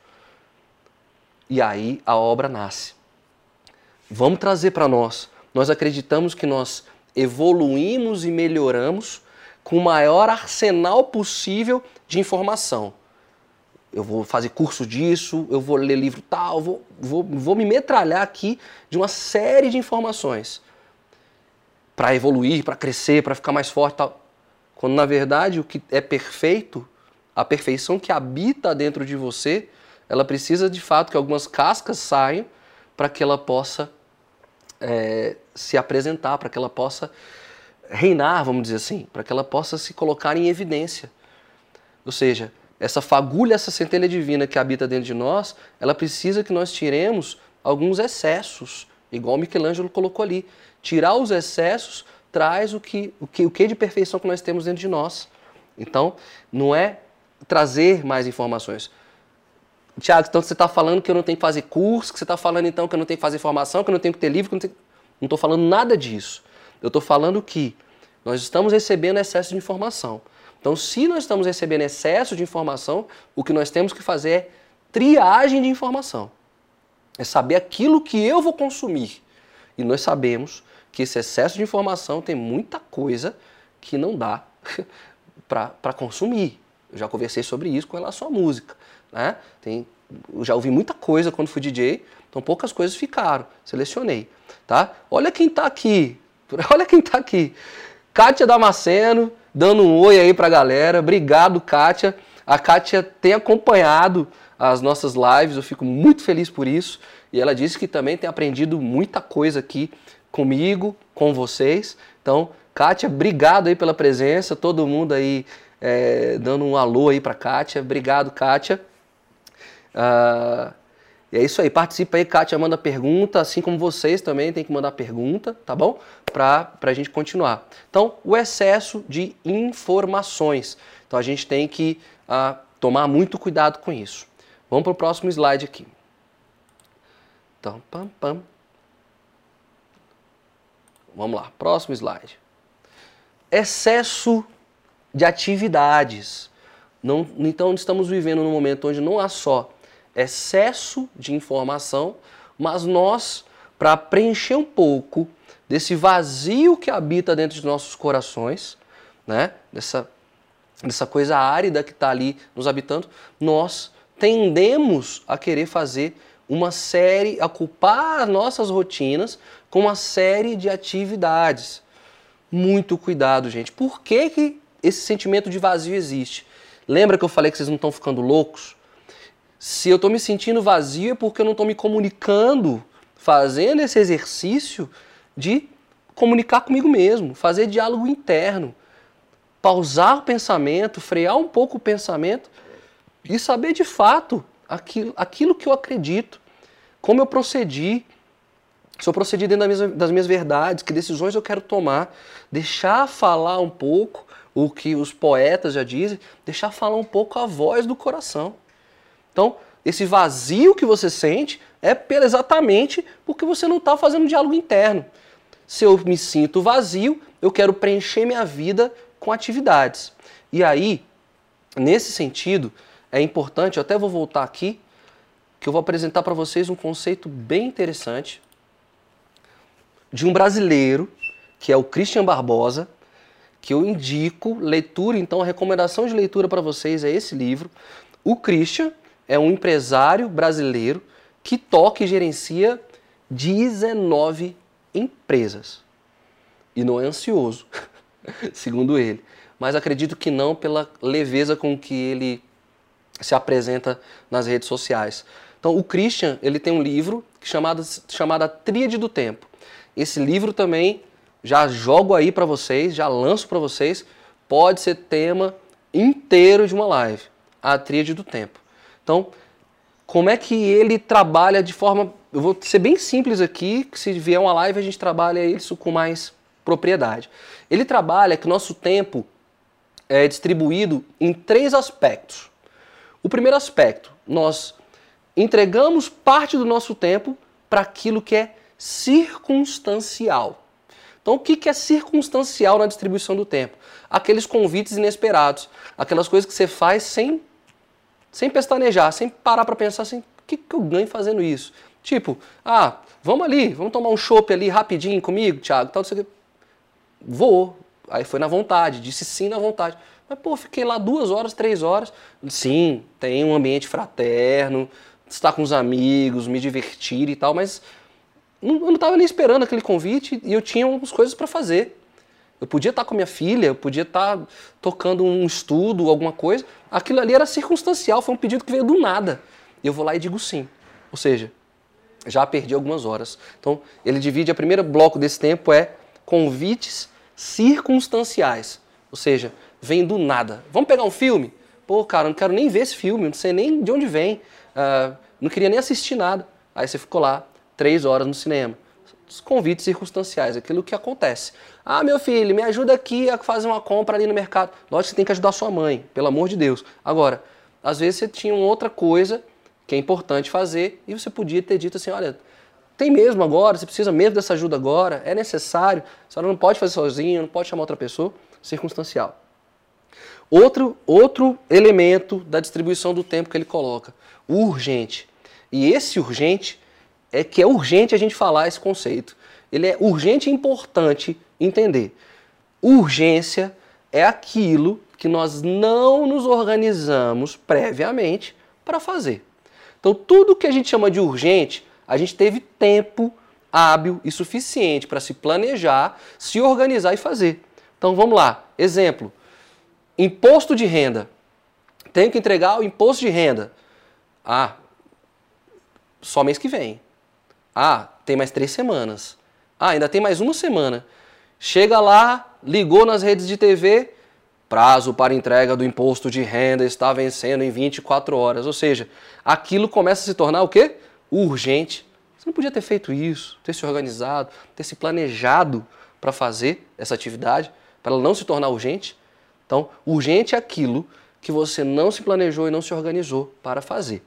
E aí a obra nasce. Vamos trazer para nós. Nós acreditamos que nós evoluímos e melhoramos com o maior arsenal possível de informação. Eu vou fazer curso disso, eu vou ler livro tal, vou, vou, vou me metralhar aqui de uma série de informações para evoluir, para crescer, para ficar mais forte tal. Quando na verdade o que é perfeito, a perfeição que habita dentro de você, ela precisa de fato que algumas cascas saiam para que ela possa é, se apresentar, para que ela possa reinar, vamos dizer assim, para que ela possa se colocar em evidência. Ou seja, essa fagulha, essa centelha divina que habita dentro de nós, ela precisa que nós tiremos alguns excessos, igual Michelangelo colocou ali. Tirar os excessos traz o que, o que, o que de perfeição que nós temos dentro de nós. Então, não é trazer mais informações. Tiago, então você está falando que eu não tenho que fazer curso, que você está falando então que eu não tenho que fazer formação, que eu não tenho que ter livro, que eu não estou falando nada disso. Eu estou falando que nós estamos recebendo excesso de informação. Então, se nós estamos recebendo excesso de informação, o que nós temos que fazer é triagem de informação. É saber aquilo que eu vou consumir. E nós sabemos que esse excesso de informação tem muita coisa que não dá para consumir. Eu já conversei sobre isso com relação à música. Né? Tem, eu já ouvi muita coisa quando fui DJ, então poucas coisas ficaram. Selecionei. Tá? Olha quem está aqui. Olha quem está aqui. Kátia Damasceno, dando um oi aí para a galera. Obrigado, Kátia. A Kátia tem acompanhado as nossas lives, eu fico muito feliz por isso. E ela disse que também tem aprendido muita coisa aqui comigo, com vocês. Então, Kátia, obrigado aí pela presença, todo mundo aí é, dando um alô aí para Kátia. Obrigado, Kátia. Uh, e é isso aí, participa aí, Kátia manda pergunta, assim como vocês também tem que mandar pergunta, tá bom? Para a gente continuar. Então, o excesso de informações. Então, a gente tem que uh, tomar muito cuidado com isso. Vamos para o próximo slide aqui. Então, pam, pam. Vamos lá, próximo slide. Excesso de atividades. Não, então, estamos vivendo num momento onde não há só excesso de informação, mas nós, para preencher um pouco desse vazio que habita dentro de nossos corações, né? dessa, dessa coisa árida que está ali nos habitando, nós tendemos a querer fazer uma série, a culpar nossas rotinas com uma série de atividades. Muito cuidado, gente. Por que, que esse sentimento de vazio existe? Lembra que eu falei que vocês não estão ficando loucos? Se eu estou me sentindo vazio é porque eu não estou me comunicando, fazendo esse exercício de comunicar comigo mesmo, fazer diálogo interno, pausar o pensamento, frear um pouco o pensamento e saber de fato aquilo, aquilo que eu acredito, como eu procedi, se eu procedi dentro das minhas, das minhas verdades, que decisões eu quero tomar, deixar falar um pouco o que os poetas já dizem, deixar falar um pouco a voz do coração. Então, esse vazio que você sente é exatamente porque você não está fazendo um diálogo interno. Se eu me sinto vazio, eu quero preencher minha vida com atividades. E aí, nesse sentido, é importante, eu até vou voltar aqui, que eu vou apresentar para vocês um conceito bem interessante de um brasileiro, que é o Christian Barbosa, que eu indico leitura, então a recomendação de leitura para vocês é esse livro. O Christian, é um empresário brasileiro que toca e gerencia 19 empresas. E não é ansioso, segundo ele. Mas acredito que não pela leveza com que ele se apresenta nas redes sociais. Então, o Christian, ele tem um livro chamado chamada Tríade do Tempo. Esse livro também já jogo aí para vocês, já lanço para vocês, pode ser tema inteiro de uma live, a Tríade do Tempo. Então, como é que ele trabalha de forma. Eu vou ser bem simples aqui, que se vier uma live a gente trabalha isso com mais propriedade. Ele trabalha que nosso tempo é distribuído em três aspectos. O primeiro aspecto, nós entregamos parte do nosso tempo para aquilo que é circunstancial. Então, o que é circunstancial na distribuição do tempo? Aqueles convites inesperados, aquelas coisas que você faz sem, sem pestanejar, sem parar para pensar assim, o que, que eu ganho fazendo isso? Tipo, ah, vamos ali, vamos tomar um chopp ali rapidinho comigo, Thiago, tal, você... Vou. Aí foi na vontade, disse sim na vontade. Mas, pô, fiquei lá duas horas, três horas. Sim, tem um ambiente fraterno, estar com os amigos, me divertir e tal, mas eu não estava nem esperando aquele convite e eu tinha algumas coisas para fazer. Eu podia estar com minha filha, eu podia estar tocando um estudo, alguma coisa. Aquilo ali era circunstancial, foi um pedido que veio do nada. E eu vou lá e digo sim. Ou seja, já perdi algumas horas. Então, ele divide, o primeiro bloco desse tempo é convites circunstanciais. Ou seja, vem do nada. Vamos pegar um filme? Pô, cara, não quero nem ver esse filme, não sei nem de onde vem. Uh, não queria nem assistir nada. Aí você ficou lá, três horas no cinema. Os convites circunstanciais, aquilo que acontece. Ah, meu filho, me ajuda aqui a fazer uma compra ali no mercado. Lógico que você tem que ajudar sua mãe, pelo amor de Deus. Agora, às vezes você tinha outra coisa que é importante fazer e você podia ter dito assim, olha, tem mesmo agora, você precisa mesmo dessa ajuda agora, é necessário, a senhora não pode fazer sozinho, não pode chamar outra pessoa, circunstancial. Outro, outro elemento da distribuição do tempo que ele coloca, urgente. E esse urgente é que é urgente a gente falar esse conceito. Ele é urgente e importante entender. Urgência é aquilo que nós não nos organizamos previamente para fazer. Então, tudo que a gente chama de urgente, a gente teve tempo hábil e suficiente para se planejar, se organizar e fazer. Então, vamos lá. Exemplo: imposto de renda. Tenho que entregar o imposto de renda. Ah, só mês que vem. Ah, tem mais três semanas. Ah, ainda tem mais uma semana. Chega lá, ligou nas redes de TV, prazo para entrega do imposto de renda está vencendo em 24 horas. Ou seja, aquilo começa a se tornar o quê? Urgente. Você não podia ter feito isso, ter se organizado, ter se planejado para fazer essa atividade, para ela não se tornar urgente. Então, urgente é aquilo que você não se planejou e não se organizou para fazer.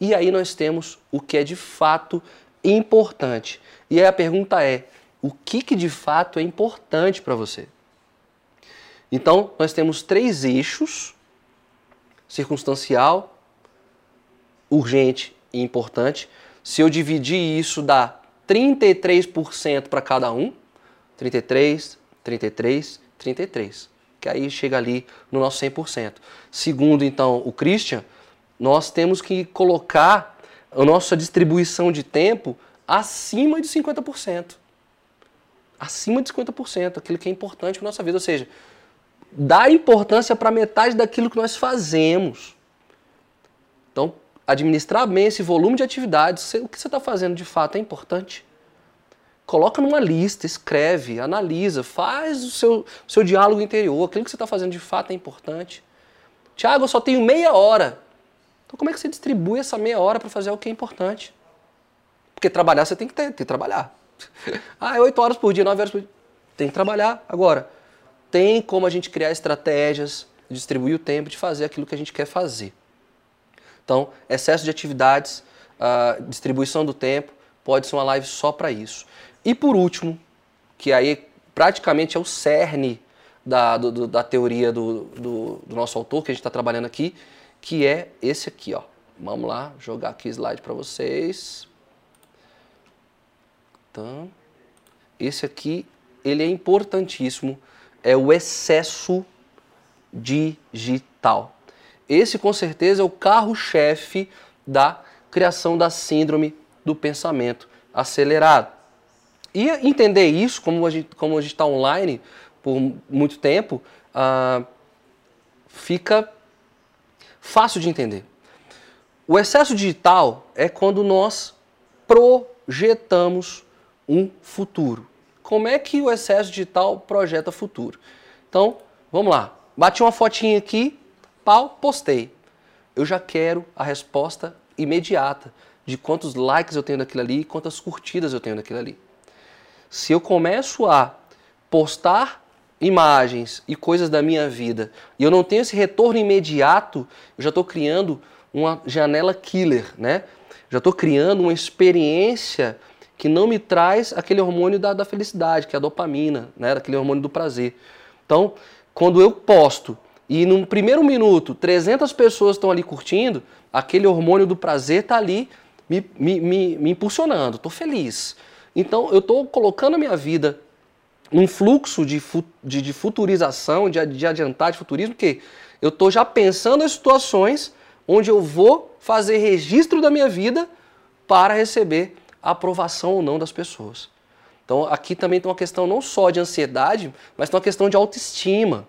E aí nós temos o que é de fato importante. E aí a pergunta é: o que, que de fato é importante para você? Então, nós temos três eixos: circunstancial, urgente e importante. Se eu dividir isso, dá 33% para cada um. 33, 33, 33. Que aí chega ali no nosso 100%. Segundo, então, o Christian, nós temos que colocar a nossa distribuição de tempo acima de 50%. Acima de 50%, aquilo que é importante para nossa vida. Ou seja, dá importância para metade daquilo que nós fazemos. Então, administrar bem esse volume de atividades, o que você está fazendo de fato é importante. Coloca numa lista, escreve, analisa, faz o seu, o seu diálogo interior. Aquilo que você está fazendo de fato é importante. Tiago, eu só tenho meia hora. Então como é que você distribui essa meia hora para fazer o que é importante? Porque trabalhar você tem que ter, tem que trabalhar. ah, é oito horas por dia, nove horas por dia. Tem que trabalhar. Agora, tem como a gente criar estratégias, distribuir o tempo de fazer aquilo que a gente quer fazer. Então, excesso de atividades, uh, distribuição do tempo, pode ser uma live só para isso. E por último, que aí praticamente é o cerne da, do, da teoria do, do, do nosso autor, que a gente está trabalhando aqui, que é esse aqui, ó. Vamos lá, jogar aqui slide para vocês. Então, esse aqui, ele é importantíssimo, é o excesso digital. Esse com certeza é o carro-chefe da criação da síndrome do pensamento acelerado. E entender isso, como a gente como está online por muito tempo, uh, fica fácil de entender. O excesso digital é quando nós projetamos um futuro. Como é que o excesso digital projeta futuro? Então, vamos lá. Bati uma fotinha aqui, pau, postei. Eu já quero a resposta imediata de quantos likes eu tenho daquilo ali e quantas curtidas eu tenho daquilo ali. Se eu começo a postar imagens e coisas da minha vida e eu não tenho esse retorno imediato, eu já estou criando uma janela killer, né? Já estou criando uma experiência que não me traz aquele hormônio da, da felicidade, que é a dopamina, né? aquele hormônio do prazer. Então, quando eu posto e no primeiro minuto 300 pessoas estão ali curtindo, aquele hormônio do prazer está ali me, me, me, me impulsionando, estou feliz. Então eu estou colocando a minha vida num fluxo de, de, de futurização, de, de adiantar de futurismo, que eu estou já pensando em situações onde eu vou fazer registro da minha vida para receber a aprovação ou não das pessoas. Então aqui também tem uma questão não só de ansiedade, mas tem uma questão de autoestima.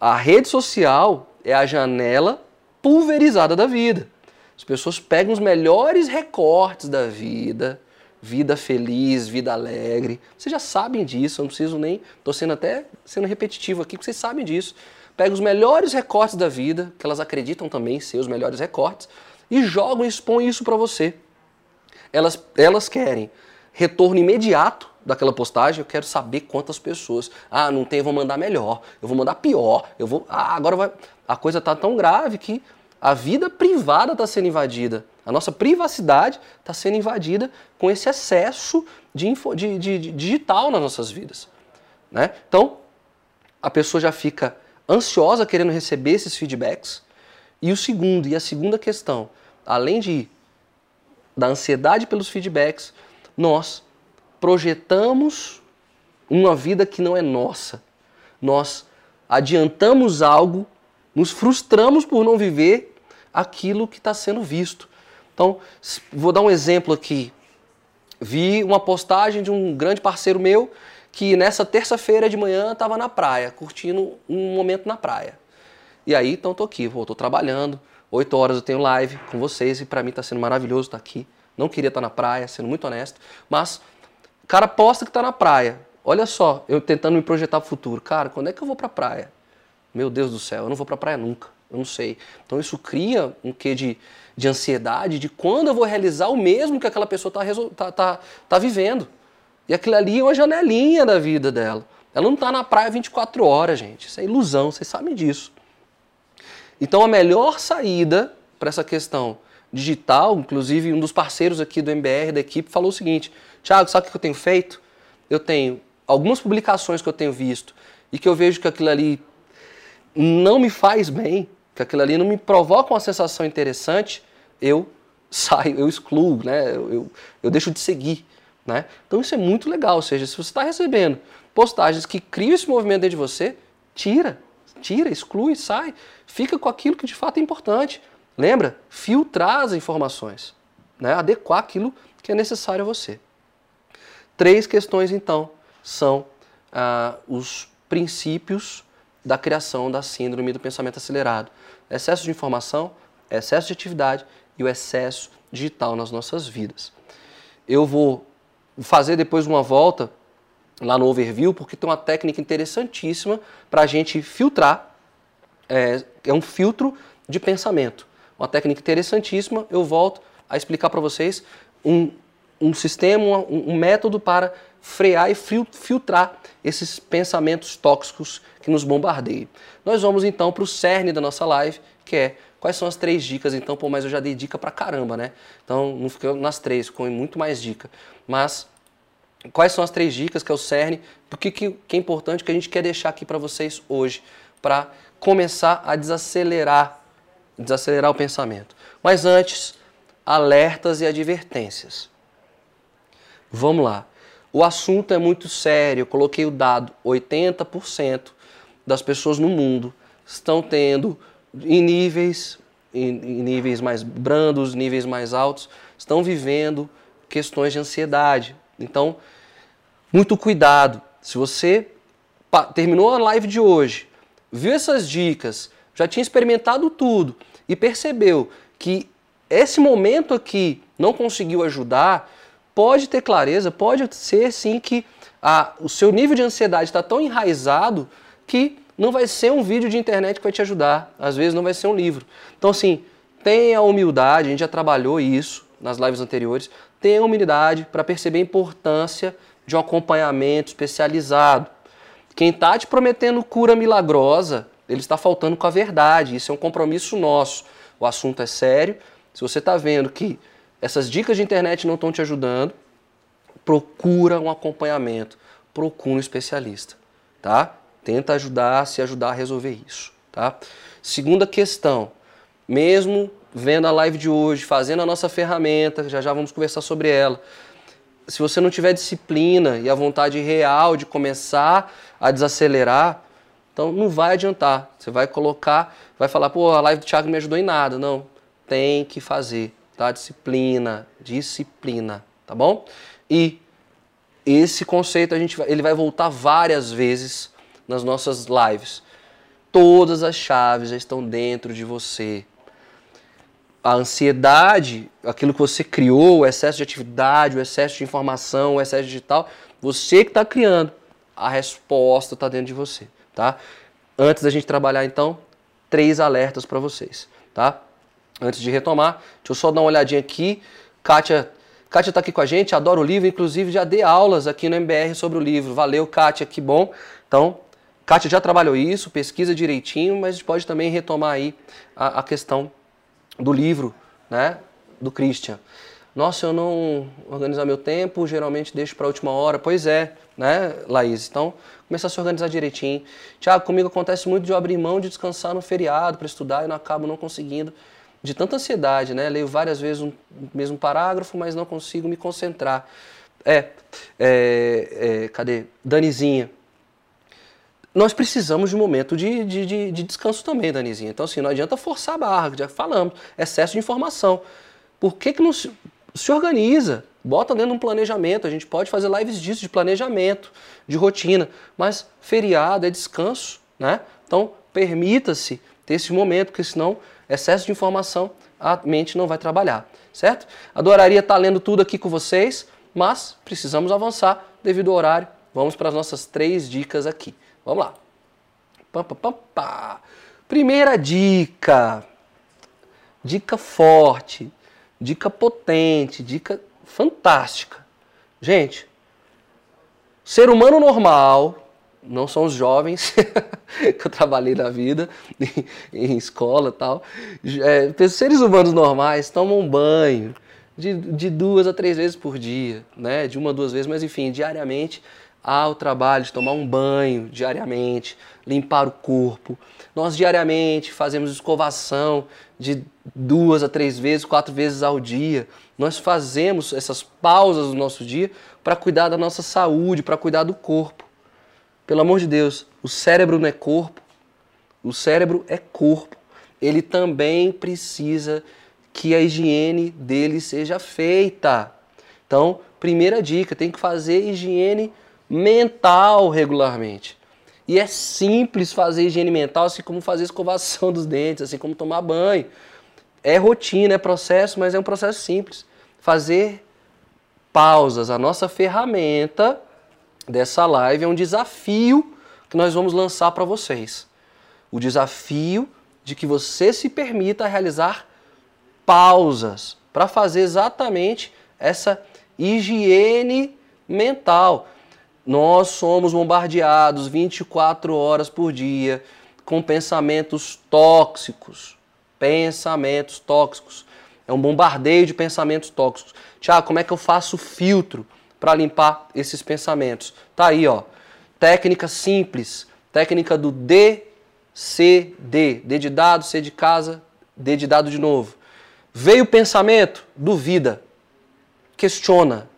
A rede social é a janela pulverizada da vida. As pessoas pegam os melhores recortes da vida, vida feliz, vida alegre. Vocês já sabem disso, eu não preciso nem. Estou sendo até sendo repetitivo aqui, porque vocês sabem disso. Pegam os melhores recortes da vida, que elas acreditam também ser os melhores recortes, e jogam e expõem isso para você. Elas, elas querem retorno imediato daquela postagem, eu quero saber quantas pessoas. Ah, não tem, eu vou mandar melhor, eu vou mandar pior, eu vou. Ah, agora vai. A coisa tá tão grave que a vida privada está sendo invadida. A nossa privacidade está sendo invadida com esse excesso de, info, de, de, de digital nas nossas vidas. Né? Então, a pessoa já fica ansiosa querendo receber esses feedbacks. E o segundo, e a segunda questão, além de da ansiedade pelos feedbacks, nós projetamos uma vida que não é nossa. Nós adiantamos algo, nos frustramos por não viver aquilo que está sendo visto. Então, vou dar um exemplo aqui. Vi uma postagem de um grande parceiro meu que nessa terça-feira de manhã estava na praia, curtindo um momento na praia. E aí, então, estou aqui, estou trabalhando, oito horas eu tenho live com vocês e para mim está sendo maravilhoso estar tá aqui. Não queria estar tá na praia, sendo muito honesto, mas o cara posta que está na praia. Olha só, eu tentando me projetar para o futuro. Cara, quando é que eu vou para a praia? Meu Deus do céu, eu não vou para a praia nunca eu não sei. Então isso cria um quê de, de ansiedade de quando eu vou realizar o mesmo que aquela pessoa está tá, tá, tá vivendo. E aquilo ali é uma janelinha da vida dela. Ela não está na praia 24 horas, gente. Isso é ilusão, vocês sabem disso. Então a melhor saída para essa questão digital, inclusive um dos parceiros aqui do MBR, da equipe, falou o seguinte: Tiago, sabe o que eu tenho feito? Eu tenho algumas publicações que eu tenho visto e que eu vejo que aquilo ali não me faz bem, que aquilo ali não me provoca uma sensação interessante, eu saio, eu excluo, né? eu, eu, eu deixo de seguir. Né? Então isso é muito legal, ou seja, se você está recebendo postagens que criam esse movimento dentro de você, tira, tira, exclui, sai, fica com aquilo que de fato é importante. Lembra? Filtrar as informações, né? adequar aquilo que é necessário a você. Três questões então são ah, os princípios da criação da síndrome do pensamento acelerado. Excesso de informação, excesso de atividade e o excesso digital nas nossas vidas. Eu vou fazer depois uma volta lá no overview, porque tem uma técnica interessantíssima para a gente filtrar. É, é um filtro de pensamento. Uma técnica interessantíssima, eu volto a explicar para vocês um, um sistema, um, um método para frear e filtrar esses pensamentos tóxicos que nos bombardeiam. Nós vamos então para o cerne da nossa live, que é quais são as três dicas, então, pô, mas eu já dei dica pra caramba, né? Então não ficou nas três, ficou muito mais dica. Mas quais são as três dicas, que é o cerne, por que, que, é importante que a gente quer deixar aqui para vocês hoje, para começar a desacelerar, desacelerar o pensamento. Mas antes, alertas e advertências. Vamos lá. O assunto é muito sério. Eu coloquei o dado: 80% das pessoas no mundo estão tendo em níveis, em níveis mais brandos, níveis mais altos, estão vivendo questões de ansiedade. Então, muito cuidado. Se você terminou a live de hoje, viu essas dicas, já tinha experimentado tudo e percebeu que esse momento aqui não conseguiu ajudar, pode ter clareza, pode ser sim que a, o seu nível de ansiedade está tão enraizado que não vai ser um vídeo de internet que vai te ajudar. Às vezes não vai ser um livro. Então, assim, tenha humildade, a gente já trabalhou isso nas lives anteriores, tenha humildade para perceber a importância de um acompanhamento especializado. Quem está te prometendo cura milagrosa, ele está faltando com a verdade. Isso é um compromisso nosso. O assunto é sério. Se você está vendo que essas dicas de internet não estão te ajudando, procura um acompanhamento, procura um especialista, tá? Tenta ajudar, se ajudar a resolver isso, tá? Segunda questão, mesmo vendo a live de hoje, fazendo a nossa ferramenta, já já vamos conversar sobre ela. Se você não tiver disciplina e a vontade real de começar a desacelerar, então não vai adiantar. Você vai colocar, vai falar, pô, a live do Thiago me ajudou em nada. Não, tem que fazer, tá? Disciplina, disciplina, tá bom? E esse conceito a gente ele vai voltar várias vezes nas nossas lives. Todas as chaves já estão dentro de você a ansiedade, aquilo que você criou, o excesso de atividade, o excesso de informação, o excesso digital, você que está criando. A resposta está dentro de você, tá? Antes da gente trabalhar, então, três alertas para vocês, tá? Antes de retomar, deixa eu só dar uma olhadinha aqui. Kátia Kátia está aqui com a gente, adora o livro, inclusive já dei aulas aqui no MBR sobre o livro. Valeu, Kátia, que bom. Então, Kátia já trabalhou isso, pesquisa direitinho, mas pode também retomar aí a, a questão do livro, né, do Christian. Nossa, eu não organizar meu tempo, geralmente deixo para a última hora. Pois é, né, Laís? Então, começar a se organizar direitinho. Tiago, comigo acontece muito de eu abrir mão de descansar no feriado para estudar e não acabo não conseguindo. De tanta ansiedade, né? Leio várias vezes o um mesmo parágrafo, mas não consigo me concentrar. É, é, é cadê? Danizinha nós precisamos de um momento de, de, de, de, descanso também, Danizinha. Então, assim, não adianta forçar a barra, já falamos, excesso de informação. Por que, que não se, se organiza? Bota dentro de um planejamento. A gente pode fazer lives disso, de planejamento, de rotina. Mas feriado é descanso, né? Então, permita-se ter esse momento, porque senão, excesso de informação, a mente não vai trabalhar, certo? Adoraria estar lendo tudo aqui com vocês, mas precisamos avançar devido ao horário. Vamos para as nossas três dicas aqui. Vamos lá. Pá, pá, pá, Primeira dica. Dica forte, dica potente, dica fantástica. Gente, ser humano normal, não são os jovens que eu trabalhei na vida, em, em escola e tal. É, seres humanos normais tomam banho de, de duas a três vezes por dia, né? De uma a duas vezes, mas enfim, diariamente há o trabalho de tomar um banho diariamente, limpar o corpo. Nós diariamente fazemos escovação de duas a três vezes, quatro vezes ao dia. Nós fazemos essas pausas no nosso dia para cuidar da nossa saúde, para cuidar do corpo. Pelo amor de Deus, o cérebro não é corpo, o cérebro é corpo. Ele também precisa que a higiene dele seja feita. Então, primeira dica, tem que fazer higiene mental regularmente. E é simples fazer higiene mental, assim como fazer escovação dos dentes, assim como tomar banho. É rotina, é processo, mas é um processo simples. Fazer pausas. A nossa ferramenta dessa live é um desafio que nós vamos lançar para vocês. O desafio de que você se permita realizar pausas para fazer exatamente essa higiene mental. Nós somos bombardeados 24 horas por dia com pensamentos tóxicos. Pensamentos tóxicos. É um bombardeio de pensamentos tóxicos. Tiago, como é que eu faço filtro para limpar esses pensamentos? Tá aí, ó. Técnica simples. Técnica do DCD. D de dado, C de casa, D de dado de novo. Veio o pensamento? Duvida. Questiona.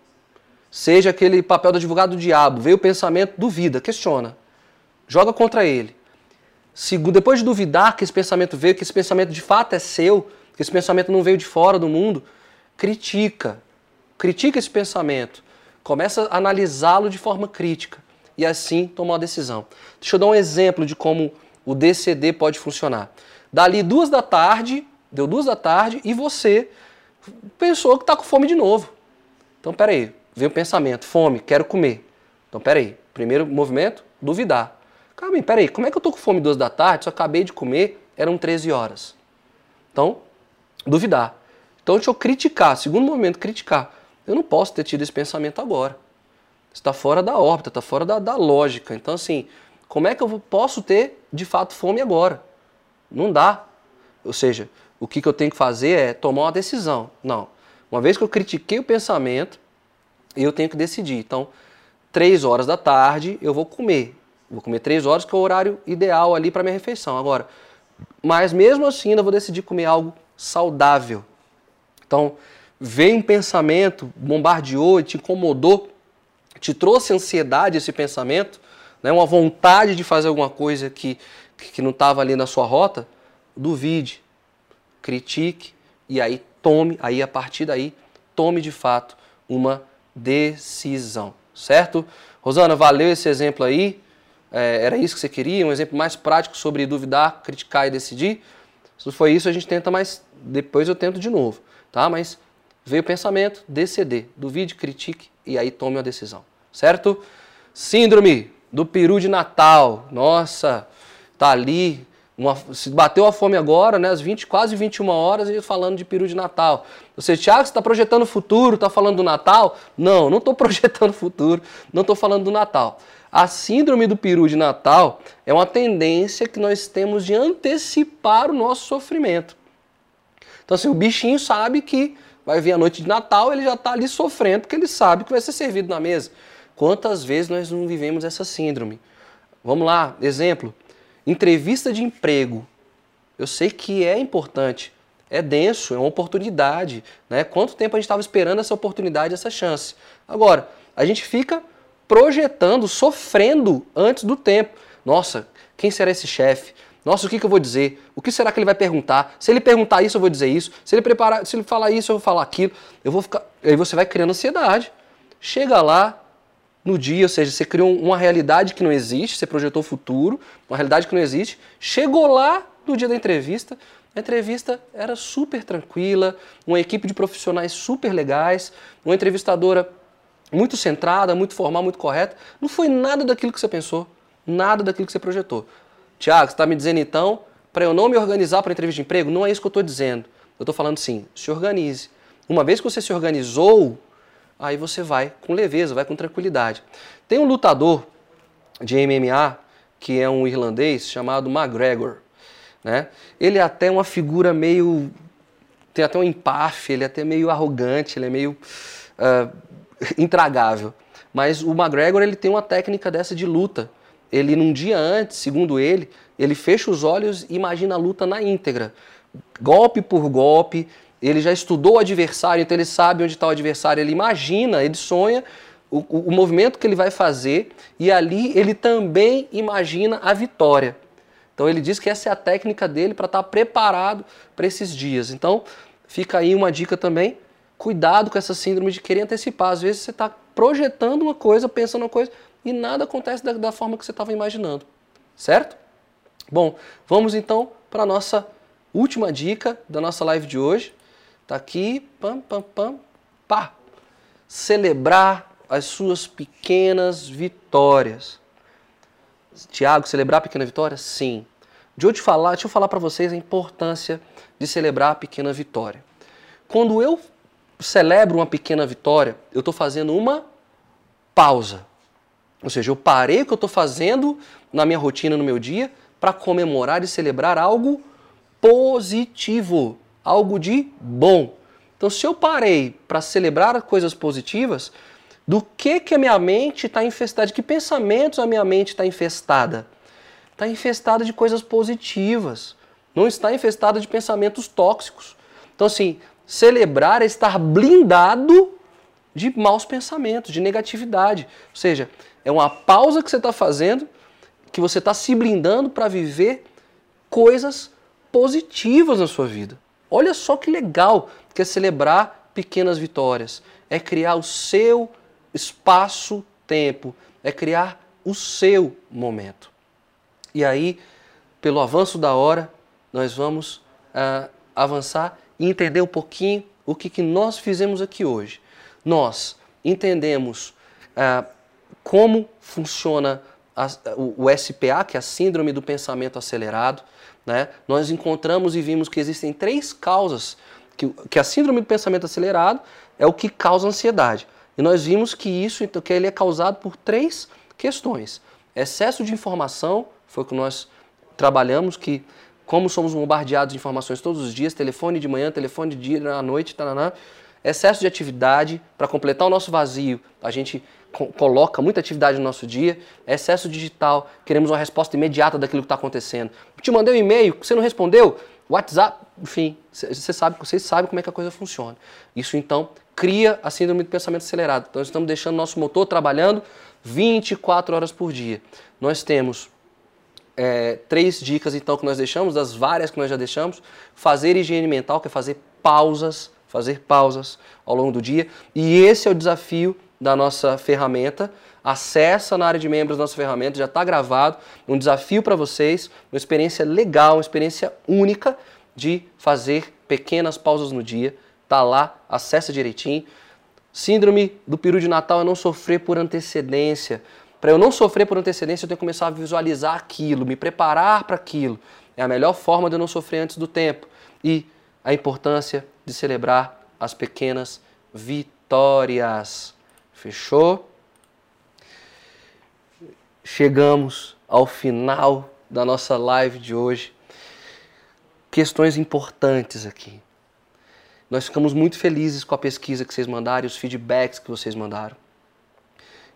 Seja aquele papel do advogado do diabo, veio o pensamento, duvida, questiona. Joga contra ele. Depois de duvidar que esse pensamento veio, que esse pensamento de fato é seu, que esse pensamento não veio de fora do mundo, critica. Critica esse pensamento. Começa a analisá-lo de forma crítica e assim tomar uma decisão. Deixa eu dar um exemplo de como o DCD pode funcionar. Dali duas da tarde, deu duas da tarde e você pensou que está com fome de novo. Então, peraí, vem o pensamento, fome, quero comer. Então, peraí, primeiro movimento, duvidar. Calma aí, peraí, como é que eu tô com fome duas da tarde, só acabei de comer, eram 13 horas. Então, duvidar. Então, deixa eu criticar, segundo movimento, criticar. Eu não posso ter tido esse pensamento agora. Está fora da órbita, está fora da, da lógica. Então, assim, como é que eu posso ter, de fato, fome agora? Não dá. Ou seja, o que, que eu tenho que fazer é tomar uma decisão. Não. Uma vez que eu critiquei o pensamento, eu tenho que decidir. Então, três horas da tarde eu vou comer. Vou comer três horas, que é o horário ideal ali para minha refeição. Agora, mas mesmo assim ainda vou decidir comer algo saudável. Então, veio um pensamento, bombardeou, te incomodou, te trouxe ansiedade esse pensamento, né, uma vontade de fazer alguma coisa que, que não estava ali na sua rota, duvide, critique e aí tome, aí a partir daí, tome de fato uma decisão, certo? Rosana, valeu esse exemplo aí. É, era isso que você queria? Um exemplo mais prático sobre duvidar, criticar e decidir? Se foi isso, a gente tenta mais. Depois eu tento de novo, tá? Mas veio o pensamento, deceder, duvide, critique e aí tome uma decisão, certo? Síndrome do peru de Natal. Nossa, tá ali uma, se bateu a fome agora, né, às 20, quase 21 horas, e falando de peru de Natal. Você, Tiago, você está projetando o futuro, está falando do Natal? Não, não estou projetando o futuro, não estou falando do Natal. A síndrome do peru de Natal é uma tendência que nós temos de antecipar o nosso sofrimento. Então, assim, o bichinho sabe que vai vir a noite de Natal, ele já está ali sofrendo, porque ele sabe que vai ser servido na mesa. Quantas vezes nós não vivemos essa síndrome? Vamos lá, exemplo. Entrevista de emprego. Eu sei que é importante, é denso, é uma oportunidade. Né? Quanto tempo a gente estava esperando essa oportunidade, essa chance? Agora, a gente fica projetando, sofrendo antes do tempo. Nossa, quem será esse chefe? Nossa, o que, que eu vou dizer? O que será que ele vai perguntar? Se ele perguntar isso, eu vou dizer isso. Se ele preparar, se ele falar isso, eu vou falar aquilo. Eu vou ficar. Aí você vai criando ansiedade. Chega lá, no dia, ou seja, você criou uma realidade que não existe, você projetou o futuro, uma realidade que não existe, chegou lá no dia da entrevista, a entrevista era super tranquila, uma equipe de profissionais super legais, uma entrevistadora muito centrada, muito formal, muito correta. Não foi nada daquilo que você pensou, nada daquilo que você projetou. Tiago, você está me dizendo então para eu não me organizar para entrevista de emprego? Não é isso que eu estou dizendo. Eu estou falando sim, se organize. Uma vez que você se organizou, aí você vai com leveza, vai com tranquilidade. Tem um lutador de MMA que é um irlandês chamado McGregor, né? Ele é até uma figura meio tem até um empáfia, ele é até meio arrogante, ele é meio uh, intragável. Mas o McGregor ele tem uma técnica dessa de luta. Ele num dia antes, segundo ele, ele fecha os olhos e imagina a luta na íntegra, golpe por golpe, ele já estudou o adversário, então ele sabe onde está o adversário, ele imagina, ele sonha o, o, movimento que ele vai fazer e ali ele também imagina a vitória. Então ele diz que essa é a técnica dele para estar tá preparado para esses dias. Então fica aí uma dica também, cuidado com essa síndrome de querer antecipar. Às vezes você está projetando uma coisa, pensando uma coisa e nada acontece da, da forma que você estava imaginando, certo? Bom, vamos então para a nossa última dica da nossa live de hoje. Tá aqui, pam, pam, pam, pá. Celebrar as suas pequenas vitórias. Tiago, celebrar a pequena vitória? Sim. De te falar, deixa eu falar para vocês a importância de celebrar a pequena vitória. Quando eu celebro uma pequena vitória, eu estou fazendo uma pausa. Ou seja, eu parei o que eu estou fazendo na minha rotina, no meu dia, para comemorar e celebrar algo positivo algo de bom. Então, se eu parei para celebrar coisas positivas, do que que a minha mente está infestada? De que pensamentos a minha mente está infestada? Está infestada de coisas positivas. Não está infestada de pensamentos tóxicos. Então, assim, celebrar é estar blindado de maus pensamentos, de negatividade. Ou seja, é uma pausa que você está fazendo, que você está se blindando para viver coisas positivas na sua vida. Olha só que legal que é celebrar pequenas vitórias. É criar o seu espaço-tempo, é criar o seu momento. E aí, pelo avanço da hora, nós vamos uh, avançar e entender um pouquinho o que, que nós fizemos aqui hoje. Nós entendemos uh, como funciona a, o, o SPA, que é a Síndrome do Pensamento Acelerado, né, nós encontramos e vimos que existem três causas, que, que a síndrome do pensamento acelerado é o que causa ansiedade. E nós vimos que isso então, que ele é causado por três questões. Excesso de informação, foi o que nós trabalhamos, que como somos bombardeados de informações todos os dias, telefone de manhã, telefone de dia, à noite, taraná, excesso de atividade para completar o nosso vazio. A gente co coloca muita atividade no nosso dia, excesso digital, queremos uma resposta imediata daquilo que está acontecendo. te mandei um e-mail, você não respondeu, WhatsApp, enfim, você sabe, vocês sabem como é que a coisa funciona. Isso então cria a síndrome do pensamento acelerado. Então estamos deixando nosso motor trabalhando 24 horas por dia. Nós temos é, três dicas então que nós deixamos, das várias que nós já deixamos. Fazer higiene mental, que é fazer pausas, fazer pausas ao longo do dia. E esse é o desafio da nossa ferramenta. Acessa na área de membros nossa ferramenta, já está gravado. Um desafio para vocês, uma experiência legal, uma experiência única de fazer pequenas pausas no dia. Tá lá, acessa direitinho. Síndrome do peru de Natal é não sofrer por antecedência. Para eu não sofrer por antecedência, eu tenho que começar a visualizar aquilo, me preparar para aquilo. É a melhor forma de eu não sofrer antes do tempo. E a importância de celebrar as pequenas vitórias. Fechou? Chegamos ao final da nossa live de hoje. Questões importantes aqui. Nós ficamos muito felizes com a pesquisa que vocês mandaram e os feedbacks que vocês mandaram.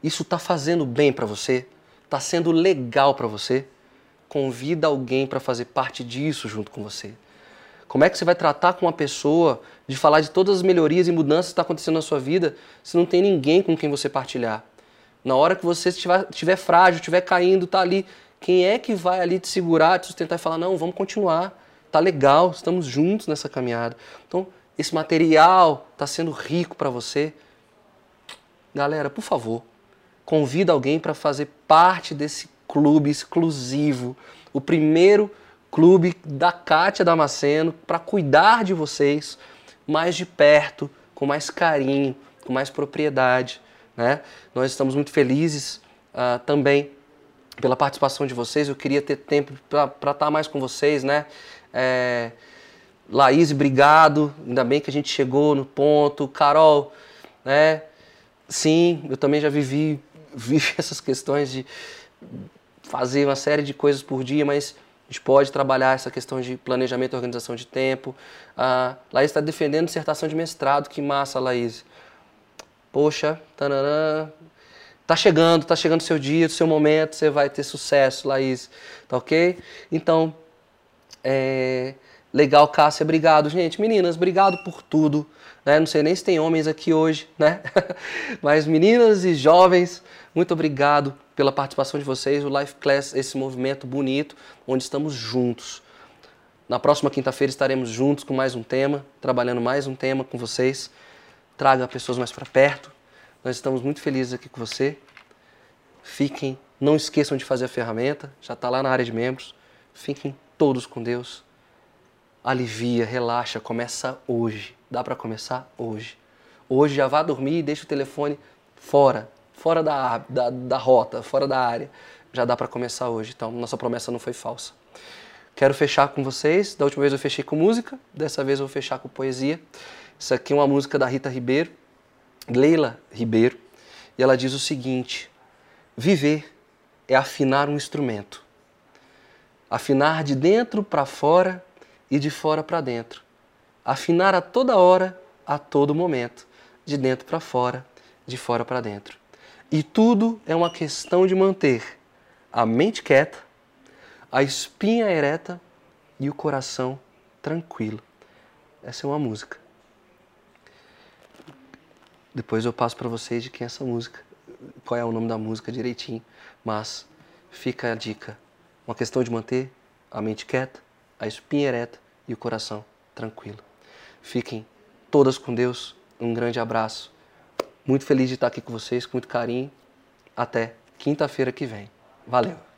Isso está fazendo bem para você? Está sendo legal para você? Convida alguém para fazer parte disso junto com você. Como é que você vai tratar com uma pessoa de falar de todas as melhorias e mudanças que estão tá acontecendo na sua vida se não tem ninguém com quem você partilhar? Na hora que você estiver, estiver frágil, estiver caindo, tá ali, quem é que vai ali te segurar, te sustentar e falar, não, vamos continuar, tá legal, estamos juntos nessa caminhada. Então, esse material está sendo rico para você. Galera, por favor, convida alguém para fazer parte desse clube exclusivo, o primeiro clube da Kátia Damasceno para cuidar de vocês mais de perto, com mais carinho, com mais propriedade. Né? Nós estamos muito felizes uh, também pela participação de vocês. Eu queria ter tempo para estar tá mais com vocês, né? É... Laís, obrigado. Ainda bem que a gente chegou no ponto. Carol, né? Sim, eu também já vivi vive essas questões de fazer uma série de coisas por dia, mas gente pode trabalhar essa questão de planejamento e organização de tempo. A Laís está defendendo dissertação de mestrado, que massa, Laís. Poxa, tananã. Tá chegando, tá chegando o seu dia, o seu momento, você vai ter sucesso, Laís. Tá ok? Então, é... legal, Cássia, obrigado. Gente, meninas, obrigado por tudo. Né? Não sei nem se tem homens aqui hoje, né? Mas meninas e jovens, muito obrigado pela participação de vocês. O Life Class, esse movimento bonito, onde estamos juntos. Na próxima quinta-feira estaremos juntos com mais um tema, trabalhando mais um tema com vocês. Traga pessoas mais para perto. Nós estamos muito felizes aqui com você. Fiquem, não esqueçam de fazer a ferramenta, já está lá na área de membros. Fiquem todos com Deus. Alivia, relaxa, começa hoje. Dá para começar hoje. Hoje já vá dormir e deixa o telefone fora fora da, da, da rota, fora da área. Já dá para começar hoje, então nossa promessa não foi falsa. Quero fechar com vocês. Da última vez eu fechei com música, dessa vez eu vou fechar com poesia. Isso aqui é uma música da Rita Ribeiro, Leila Ribeiro, e ela diz o seguinte: Viver é afinar um instrumento. Afinar de dentro para fora e de fora para dentro. Afinar a toda hora, a todo momento, de dentro para fora, de fora para dentro. E tudo é uma questão de manter a mente quieta, a espinha ereta e o coração tranquilo. Essa é uma música. Depois eu passo para vocês de quem é essa música, qual é o nome da música direitinho, mas fica a dica. Uma questão de manter a mente quieta, a espinha ereta e o coração tranquilo. Fiquem todas com Deus. Um grande abraço muito feliz de estar aqui com vocês, com muito carinho. Até quinta-feira que vem. Valeu!